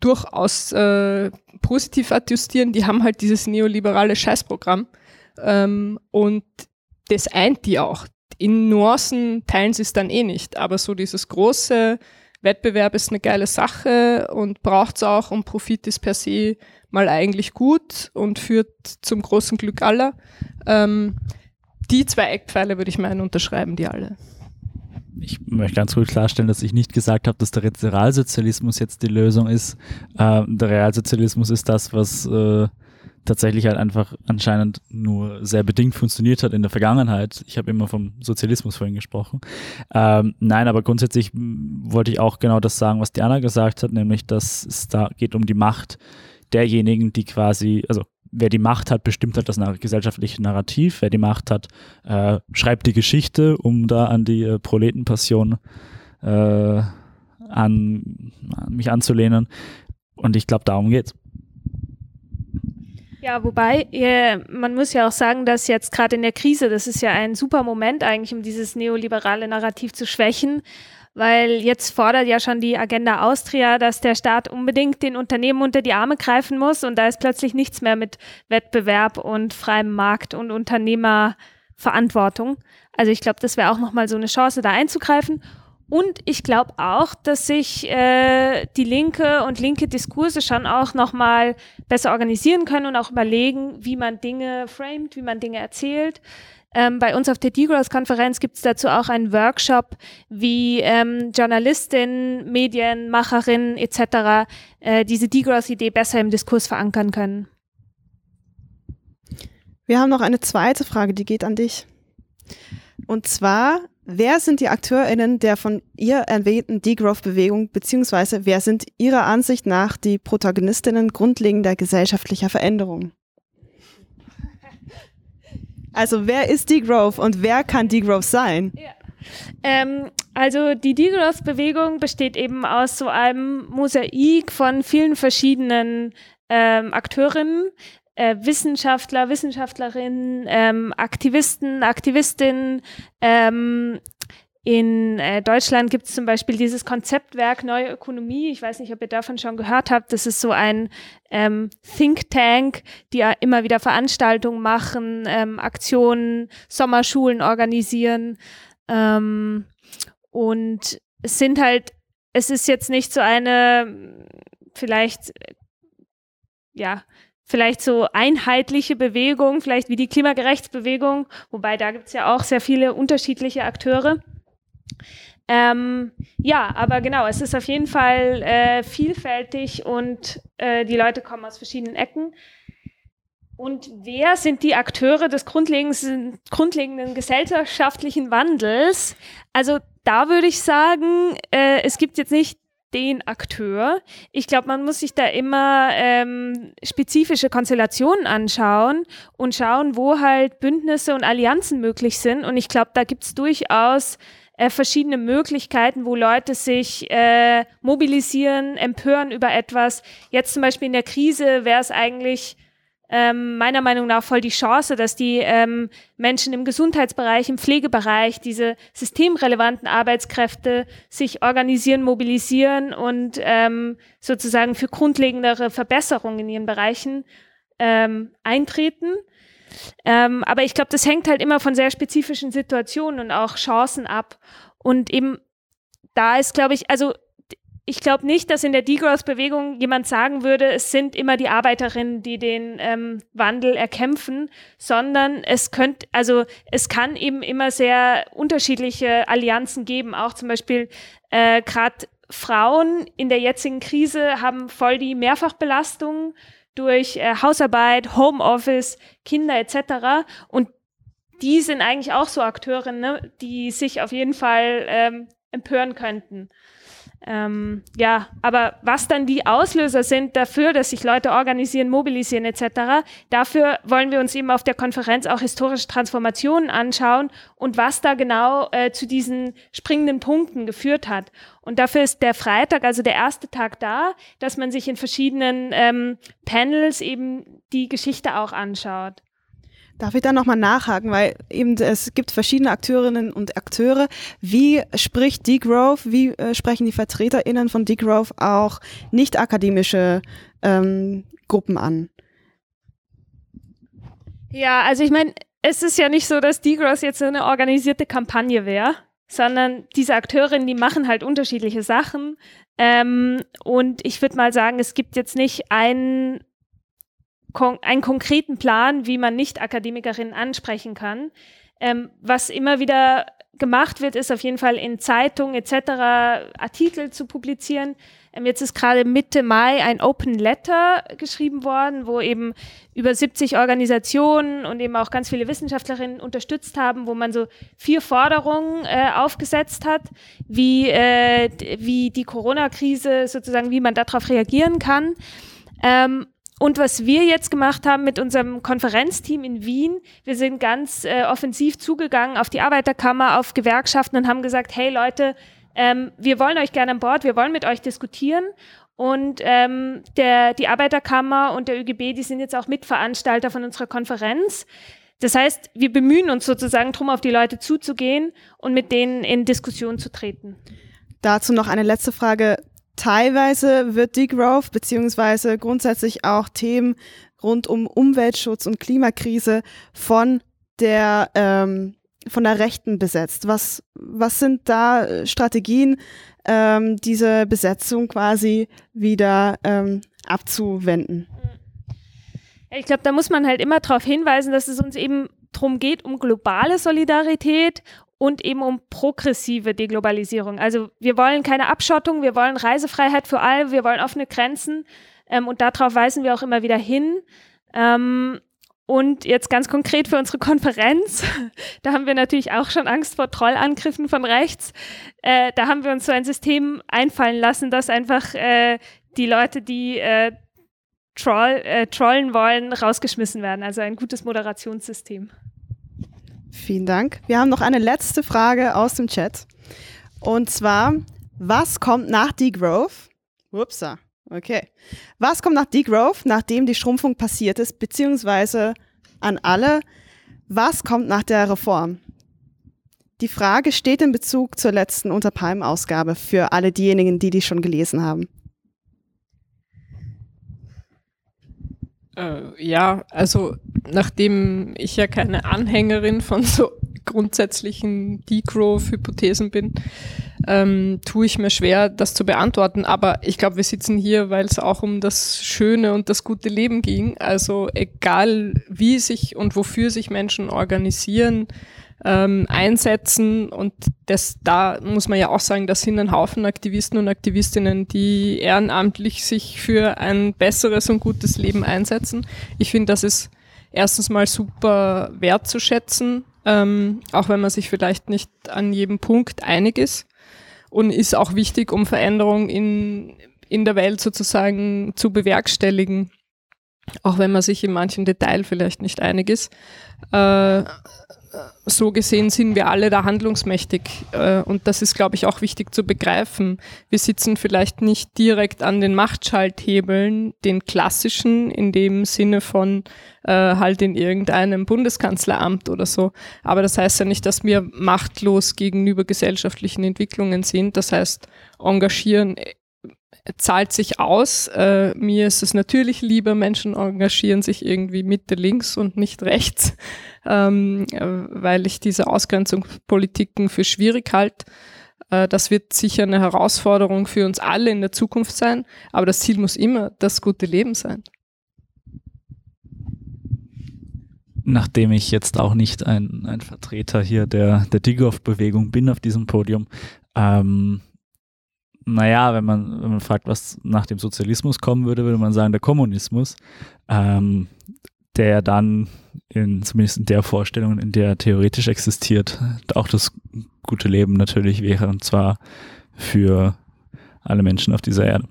S5: durchaus äh, positiv adjustieren. Die haben halt dieses neoliberale Scheißprogramm ähm, und das eint die auch. In Nuancen teilen sie es dann eh nicht, aber so dieses große Wettbewerb ist eine geile Sache und braucht es auch und Profit ist per se mal eigentlich gut und führt zum großen Glück aller. Ähm, die zwei Eckpfeile würde ich meinen unterschreiben, die alle.
S6: Ich möchte ganz gut klarstellen, dass ich nicht gesagt habe, dass der Realsozialismus jetzt die Lösung ist. Äh, der Realsozialismus ist das, was äh, tatsächlich halt einfach anscheinend nur sehr bedingt funktioniert hat in der Vergangenheit. Ich habe immer vom Sozialismus vorhin gesprochen. Ähm, nein, aber grundsätzlich wollte ich auch genau das sagen, was Diana gesagt hat, nämlich, dass es da geht um die Macht derjenigen, die quasi, also wer die Macht hat, bestimmt halt das gesellschaftliche Narrativ. Wer die Macht hat, äh, schreibt die Geschichte, um da an die äh, Proletenpassion äh, an, an mich anzulehnen. Und ich glaube, darum geht's.
S4: Ja, wobei, äh, man muss ja auch sagen, dass jetzt gerade in der Krise, das ist ja ein super Moment eigentlich, um dieses neoliberale Narrativ zu schwächen, weil jetzt fordert ja schon die Agenda Austria, dass der Staat unbedingt den Unternehmen unter die Arme greifen muss und da ist plötzlich nichts mehr mit Wettbewerb und freiem Markt und Unternehmerverantwortung. Also ich glaube, das wäre auch nochmal so eine Chance, da einzugreifen. Und ich glaube auch, dass sich äh, die Linke und linke Diskurse schon auch nochmal besser organisieren können und auch überlegen, wie man Dinge framet, wie man Dinge erzählt. Ähm, bei uns auf der Degrowth-Konferenz gibt es dazu auch einen Workshop, wie ähm, Journalistinnen, Medienmacherinnen etc. Äh, diese Degrowth-Idee besser im Diskurs verankern können.
S3: Wir haben noch eine zweite Frage, die geht an dich. Und zwar, wer sind die AkteurInnen der von ihr erwähnten Degrowth-Bewegung, beziehungsweise wer sind Ihrer Ansicht nach die Protagonistinnen grundlegender gesellschaftlicher Veränderungen? Also wer ist Degrowth und wer kann Degrowth sein?
S4: Ja. Ähm, also die Degrowth-Bewegung besteht eben aus so einem Mosaik von vielen verschiedenen ähm, Akteurinnen, äh, Wissenschaftler, Wissenschaftlerinnen, ähm, Aktivisten, Aktivistinnen. In äh, Deutschland gibt es zum Beispiel dieses Konzeptwerk Neue Ökonomie. Ich weiß nicht, ob ihr davon schon gehört habt. Das ist so ein ähm, Think Tank, die ja immer wieder Veranstaltungen machen, ähm, Aktionen, Sommerschulen organisieren. Ähm, und es sind halt, es ist jetzt nicht so eine, vielleicht, ja, vielleicht so einheitliche Bewegung, vielleicht wie die Klimagerechtsbewegung, wobei da gibt es ja auch sehr viele unterschiedliche Akteure. Ähm, ja, aber genau, es ist auf jeden Fall äh, vielfältig und äh, die Leute kommen aus verschiedenen Ecken. Und wer sind die Akteure des grundlegenden, grundlegenden gesellschaftlichen Wandels? Also da würde ich sagen, äh, es gibt jetzt nicht den Akteur. Ich glaube, man muss sich da immer ähm, spezifische Konstellationen anschauen und schauen, wo halt Bündnisse und Allianzen möglich sind. Und ich glaube, da gibt es durchaus äh, verschiedene Möglichkeiten, wo Leute sich äh, mobilisieren, empören über etwas. Jetzt zum Beispiel in der Krise wäre es eigentlich ähm, meiner Meinung nach voll die Chance, dass die ähm, Menschen im Gesundheitsbereich, im Pflegebereich, diese systemrelevanten Arbeitskräfte sich organisieren, mobilisieren und ähm, sozusagen für grundlegendere Verbesserungen in ihren Bereichen ähm, eintreten. Ähm, aber ich glaube, das hängt halt immer von sehr spezifischen Situationen und auch Chancen ab. Und eben da ist, glaube ich, also ich glaube nicht, dass in der Degrowth-Bewegung jemand sagen würde, es sind immer die Arbeiterinnen, die den ähm, Wandel erkämpfen, sondern es könnte, also es kann eben immer sehr unterschiedliche Allianzen geben. Auch zum Beispiel äh, gerade Frauen in der jetzigen Krise haben voll die Mehrfachbelastung durch äh, Hausarbeit, Homeoffice, Kinder etc. Und die sind eigentlich auch so Akteurinnen, ne, die sich auf jeden Fall ähm, empören könnten. Ähm, ja, aber was dann die Auslöser sind dafür, dass sich Leute organisieren, mobilisieren etc., dafür wollen wir uns eben auf der Konferenz auch historische Transformationen anschauen und was da genau äh, zu diesen springenden Punkten geführt hat. Und dafür ist der Freitag, also der erste Tag da, dass man sich in verschiedenen ähm, Panels eben die Geschichte auch anschaut.
S3: Darf ich da nochmal nachhaken, weil eben es gibt verschiedene Akteurinnen und Akteure. Wie spricht Degrowth, wie äh, sprechen die VertreterInnen von Degrowth auch nicht akademische ähm, Gruppen an?
S4: Ja, also ich meine, es ist ja nicht so, dass Degrowth jetzt eine organisierte Kampagne wäre, sondern diese Akteurinnen, die machen halt unterschiedliche Sachen. Ähm, und ich würde mal sagen, es gibt jetzt nicht einen einen konkreten Plan, wie man Nicht-Akademikerinnen ansprechen kann. Ähm, was immer wieder gemacht wird, ist auf jeden Fall in Zeitungen etc. Artikel zu publizieren. Ähm, jetzt ist gerade Mitte Mai ein Open Letter geschrieben worden, wo eben über 70 Organisationen und eben auch ganz viele Wissenschaftlerinnen unterstützt haben, wo man so vier Forderungen äh, aufgesetzt hat, wie, äh, wie die Corona-Krise sozusagen, wie man darauf reagieren kann. Ähm, und was wir jetzt gemacht haben mit unserem Konferenzteam in Wien, wir sind ganz äh, offensiv zugegangen auf die Arbeiterkammer, auf Gewerkschaften und haben gesagt, hey Leute, ähm, wir wollen euch gerne an Bord, wir wollen mit euch diskutieren. Und ähm, der, die Arbeiterkammer und der ÖGB, die sind jetzt auch Mitveranstalter von unserer Konferenz. Das heißt, wir bemühen uns sozusagen darum, auf die Leute zuzugehen und mit denen in Diskussion zu treten.
S3: Dazu noch eine letzte Frage. Teilweise wird Degrowth beziehungsweise grundsätzlich auch Themen rund um Umweltschutz und Klimakrise von der ähm, von der Rechten besetzt. Was, was sind da äh, Strategien, ähm, diese Besetzung quasi wieder ähm, abzuwenden?
S4: Ich glaube, da muss man halt immer darauf hinweisen, dass es uns eben darum geht, um globale Solidarität und eben um progressive Deglobalisierung. Also wir wollen keine Abschottung, wir wollen Reisefreiheit für alle, wir wollen offene Grenzen ähm, und darauf weisen wir auch immer wieder hin. Ähm, und jetzt ganz konkret für unsere Konferenz, da haben wir natürlich auch schon Angst vor Trollangriffen von rechts. Äh, da haben wir uns so ein System einfallen lassen, dass einfach äh, die Leute, die äh, Troll, äh, trollen wollen, rausgeschmissen werden. Also ein gutes Moderationssystem.
S3: Vielen Dank. Wir haben noch eine letzte Frage aus dem Chat. Und zwar, was kommt nach Degrowth? Upsa. Okay. Was kommt nach Degrowth, nachdem die Schrumpfung passiert ist, beziehungsweise an alle, was kommt nach der Reform? Die Frage steht in Bezug zur letzten Unterpalm-Ausgabe für alle diejenigen, die die schon gelesen haben.
S5: Äh, ja, also nachdem ich ja keine Anhängerin von so grundsätzlichen Degrowth-Hypothesen bin, ähm, tue ich mir schwer, das zu beantworten. Aber ich glaube, wir sitzen hier, weil es auch um das schöne und das gute Leben ging. Also egal, wie sich und wofür sich Menschen organisieren, ähm, einsetzen und das, da muss man ja auch sagen, das sind ein Haufen Aktivisten und Aktivistinnen, die ehrenamtlich sich für ein besseres und gutes Leben einsetzen. Ich finde, das ist erstens mal super wertzuschätzen, ähm, auch wenn man sich vielleicht nicht an jedem Punkt einig ist und ist auch wichtig, um Veränderung in, in der Welt sozusagen zu bewerkstelligen, auch wenn man sich in manchen Detail vielleicht nicht einig ist. Äh, so gesehen sind wir alle da handlungsmächtig. Äh, und das ist, glaube ich, auch wichtig zu begreifen. Wir sitzen vielleicht nicht direkt an den Machtschalthebeln, den klassischen, in dem Sinne von äh, halt in irgendeinem Bundeskanzleramt oder so. Aber das heißt ja nicht, dass wir machtlos gegenüber gesellschaftlichen Entwicklungen sind. Das heißt, engagieren zahlt sich aus. Äh, mir ist es natürlich lieber, Menschen engagieren sich irgendwie Mitte links und nicht rechts, ähm, äh, weil ich diese Ausgrenzungspolitiken für schwierig halte. Äh, das wird sicher eine Herausforderung für uns alle in der Zukunft sein, aber das Ziel muss immer das gute Leben sein.
S6: Nachdem ich jetzt auch nicht ein, ein Vertreter hier der, der Digoff-Bewegung bin auf diesem Podium, ähm, naja, wenn man, wenn man fragt, was nach dem Sozialismus kommen würde, würde man sagen, der Kommunismus, ähm, der dann in, zumindest in der Vorstellung, in der er theoretisch existiert, auch das gute Leben natürlich wäre, und zwar für alle Menschen auf dieser Erde.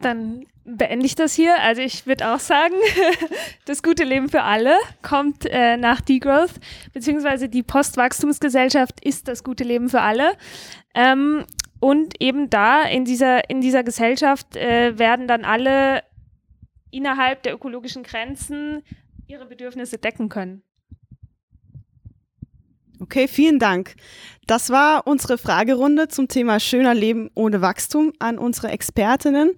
S4: Dann beende ich das hier. Also ich würde auch sagen, das gute Leben für alle kommt äh, nach Degrowth, beziehungsweise die Postwachstumsgesellschaft ist das gute Leben für alle. Ähm, und eben da in dieser, in dieser Gesellschaft äh, werden dann alle innerhalb der ökologischen Grenzen ihre Bedürfnisse decken können.
S3: Okay, vielen Dank. Das war unsere Fragerunde zum Thema schöner Leben ohne Wachstum an unsere Expertinnen.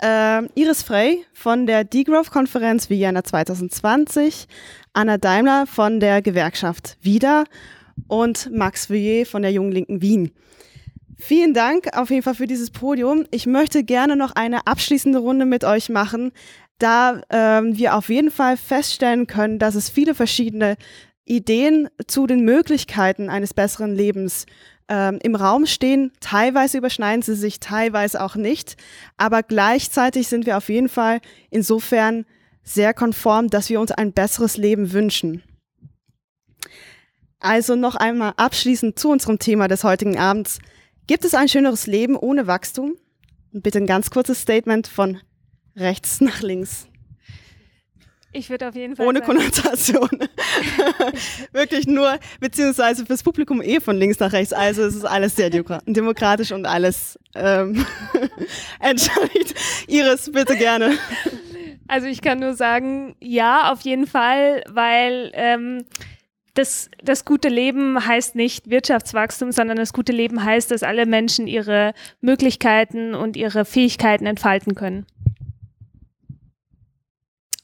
S3: Äh, Iris Frey von der Degrowth-Konferenz Vienna 2020, Anna Daimler von der Gewerkschaft WIDA und Max Vuillet von der Jungen Linken Wien. Vielen Dank auf jeden Fall für dieses Podium. Ich möchte gerne noch eine abschließende Runde mit euch machen, da ähm, wir auf jeden Fall feststellen können, dass es viele verschiedene Ideen zu den Möglichkeiten eines besseren Lebens ähm, im Raum stehen. Teilweise überschneiden sie sich, teilweise auch nicht. Aber gleichzeitig sind wir auf jeden Fall insofern sehr konform, dass wir uns ein besseres Leben wünschen. Also noch einmal abschließend zu unserem Thema des heutigen Abends. Gibt es ein schöneres Leben ohne Wachstum? Bitte ein ganz kurzes Statement von rechts nach links.
S4: Ich würde auf jeden Fall.
S3: Ohne
S4: sagen,
S3: Konnotation. Wirklich nur, beziehungsweise fürs Publikum eh von links nach rechts. Also es ist alles sehr demokratisch und alles ähm, entschuldigt. Iris, bitte gerne.
S4: Also ich kann nur sagen, ja, auf jeden Fall, weil ähm, das, das gute Leben heißt nicht Wirtschaftswachstum, sondern das gute Leben heißt, dass alle Menschen ihre Möglichkeiten und ihre Fähigkeiten entfalten können.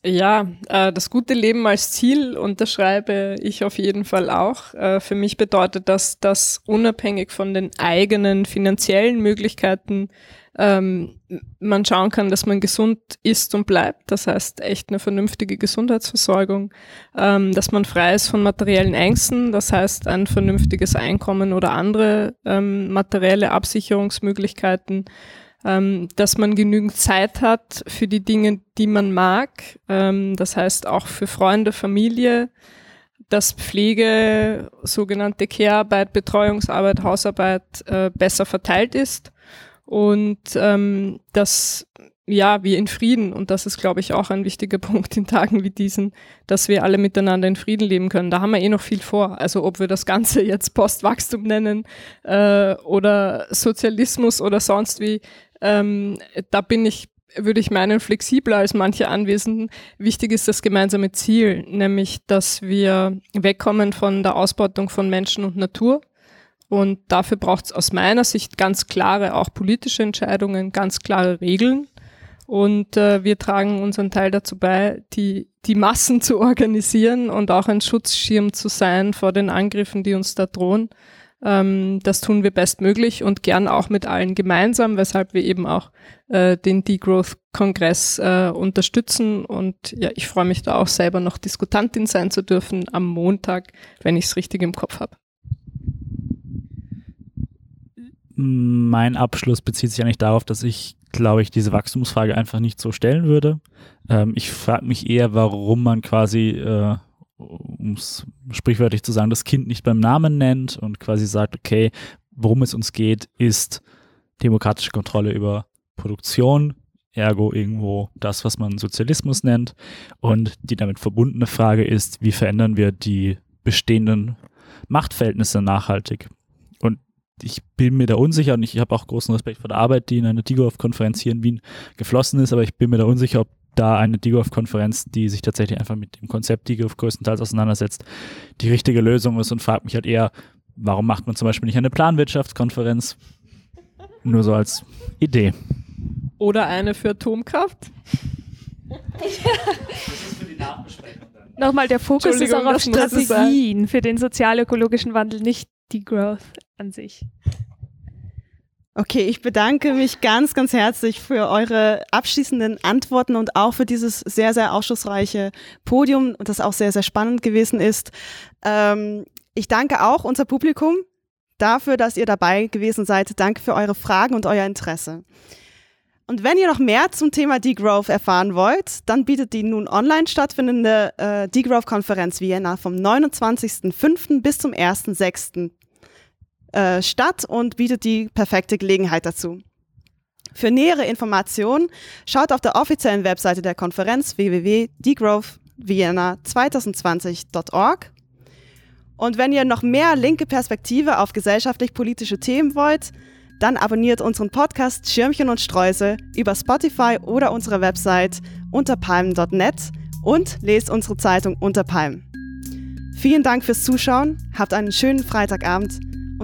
S5: Ja, äh, das gute Leben als Ziel unterschreibe ich auf jeden Fall auch. Äh, für mich bedeutet das, dass unabhängig von den eigenen finanziellen Möglichkeiten ähm, man schauen kann, dass man gesund ist und bleibt. Das heißt echt eine vernünftige Gesundheitsversorgung, ähm, dass man frei ist von materiellen Ängsten. Das heißt ein vernünftiges Einkommen oder andere ähm, materielle Absicherungsmöglichkeiten ähm, dass man genügend Zeit hat für die Dinge, die man mag. Ähm, das heißt auch für Freunde, Familie, dass Pflege, sogenannte Care-Arbeit, Betreuungsarbeit, Hausarbeit äh, besser verteilt ist und ähm, dass ja, wir in Frieden, und das ist, glaube ich, auch ein wichtiger Punkt in Tagen wie diesen, dass wir alle miteinander in Frieden leben können. Da haben wir eh noch viel vor. Also ob wir das Ganze jetzt Postwachstum nennen äh, oder Sozialismus oder sonst wie, ähm, da bin ich würde ich meinen, flexibler als manche Anwesenden. Wichtig ist das gemeinsame Ziel, nämlich, dass wir wegkommen von der Ausbeutung von Menschen und Natur. Und dafür braucht es aus meiner Sicht ganz klare, auch politische Entscheidungen, ganz klare Regeln. Und äh, wir tragen unseren Teil dazu bei, die, die Massen zu organisieren und auch ein Schutzschirm zu sein vor den Angriffen, die uns da drohen. Ähm, das tun wir bestmöglich und gern auch mit allen gemeinsam, weshalb wir eben auch äh, den Degrowth-Kongress äh, unterstützen. Und ja, ich freue mich da auch selber noch Diskutantin sein zu dürfen am Montag, wenn ich es richtig im Kopf habe.
S6: Mein Abschluss bezieht sich eigentlich darauf, dass ich, glaube ich, diese Wachstumsfrage einfach nicht so stellen würde. Ähm, ich frage mich eher, warum man quasi äh, um es sprichwörtlich zu sagen, das Kind nicht beim Namen nennt und quasi sagt, okay, worum es uns geht, ist demokratische Kontrolle über Produktion, ergo irgendwo das, was man Sozialismus nennt. Und die damit verbundene Frage ist, wie verändern wir die bestehenden Machtverhältnisse nachhaltig? Und ich bin mir da unsicher und ich habe auch großen Respekt vor der Arbeit, die in einer Digoff-Konferenz hier in Wien geflossen ist, aber ich bin mir da unsicher, ob da eine DIGOF-Konferenz, die sich tatsächlich einfach mit dem Konzept DIGOF größtenteils auseinandersetzt, die richtige Lösung ist und fragt mich halt eher, warum macht man zum Beispiel nicht eine Planwirtschaftskonferenz? Nur so als Idee.
S5: Oder eine für Atomkraft?
S4: Das ist für die Nachbesprechung dann. Nochmal, der Fokus ist auch auf Strategien für den sozial-ökologischen Wandel, nicht die Growth an sich.
S3: Okay, ich bedanke mich ganz, ganz herzlich für eure abschließenden Antworten und auch für dieses sehr, sehr aufschlussreiche Podium, das auch sehr, sehr spannend gewesen ist. Ähm, ich danke auch unser Publikum dafür, dass ihr dabei gewesen seid. Danke für eure Fragen und euer Interesse. Und wenn ihr noch mehr zum Thema Degrowth erfahren wollt, dann bietet die nun online stattfindende äh, Degrowth-Konferenz Vienna vom 29.05. bis zum 1.06. Äh, statt und bietet die perfekte Gelegenheit dazu. Für nähere Informationen schaut auf der offiziellen Webseite der Konferenz www.degrowthvienna2020.org. Und wenn ihr noch mehr linke Perspektive auf gesellschaftlich-politische Themen wollt, dann abonniert unseren Podcast Schirmchen und Streusel über Spotify oder unsere Website unterpalmen.net und lest unsere Zeitung Unterpalmen. Vielen Dank fürs Zuschauen, habt einen schönen Freitagabend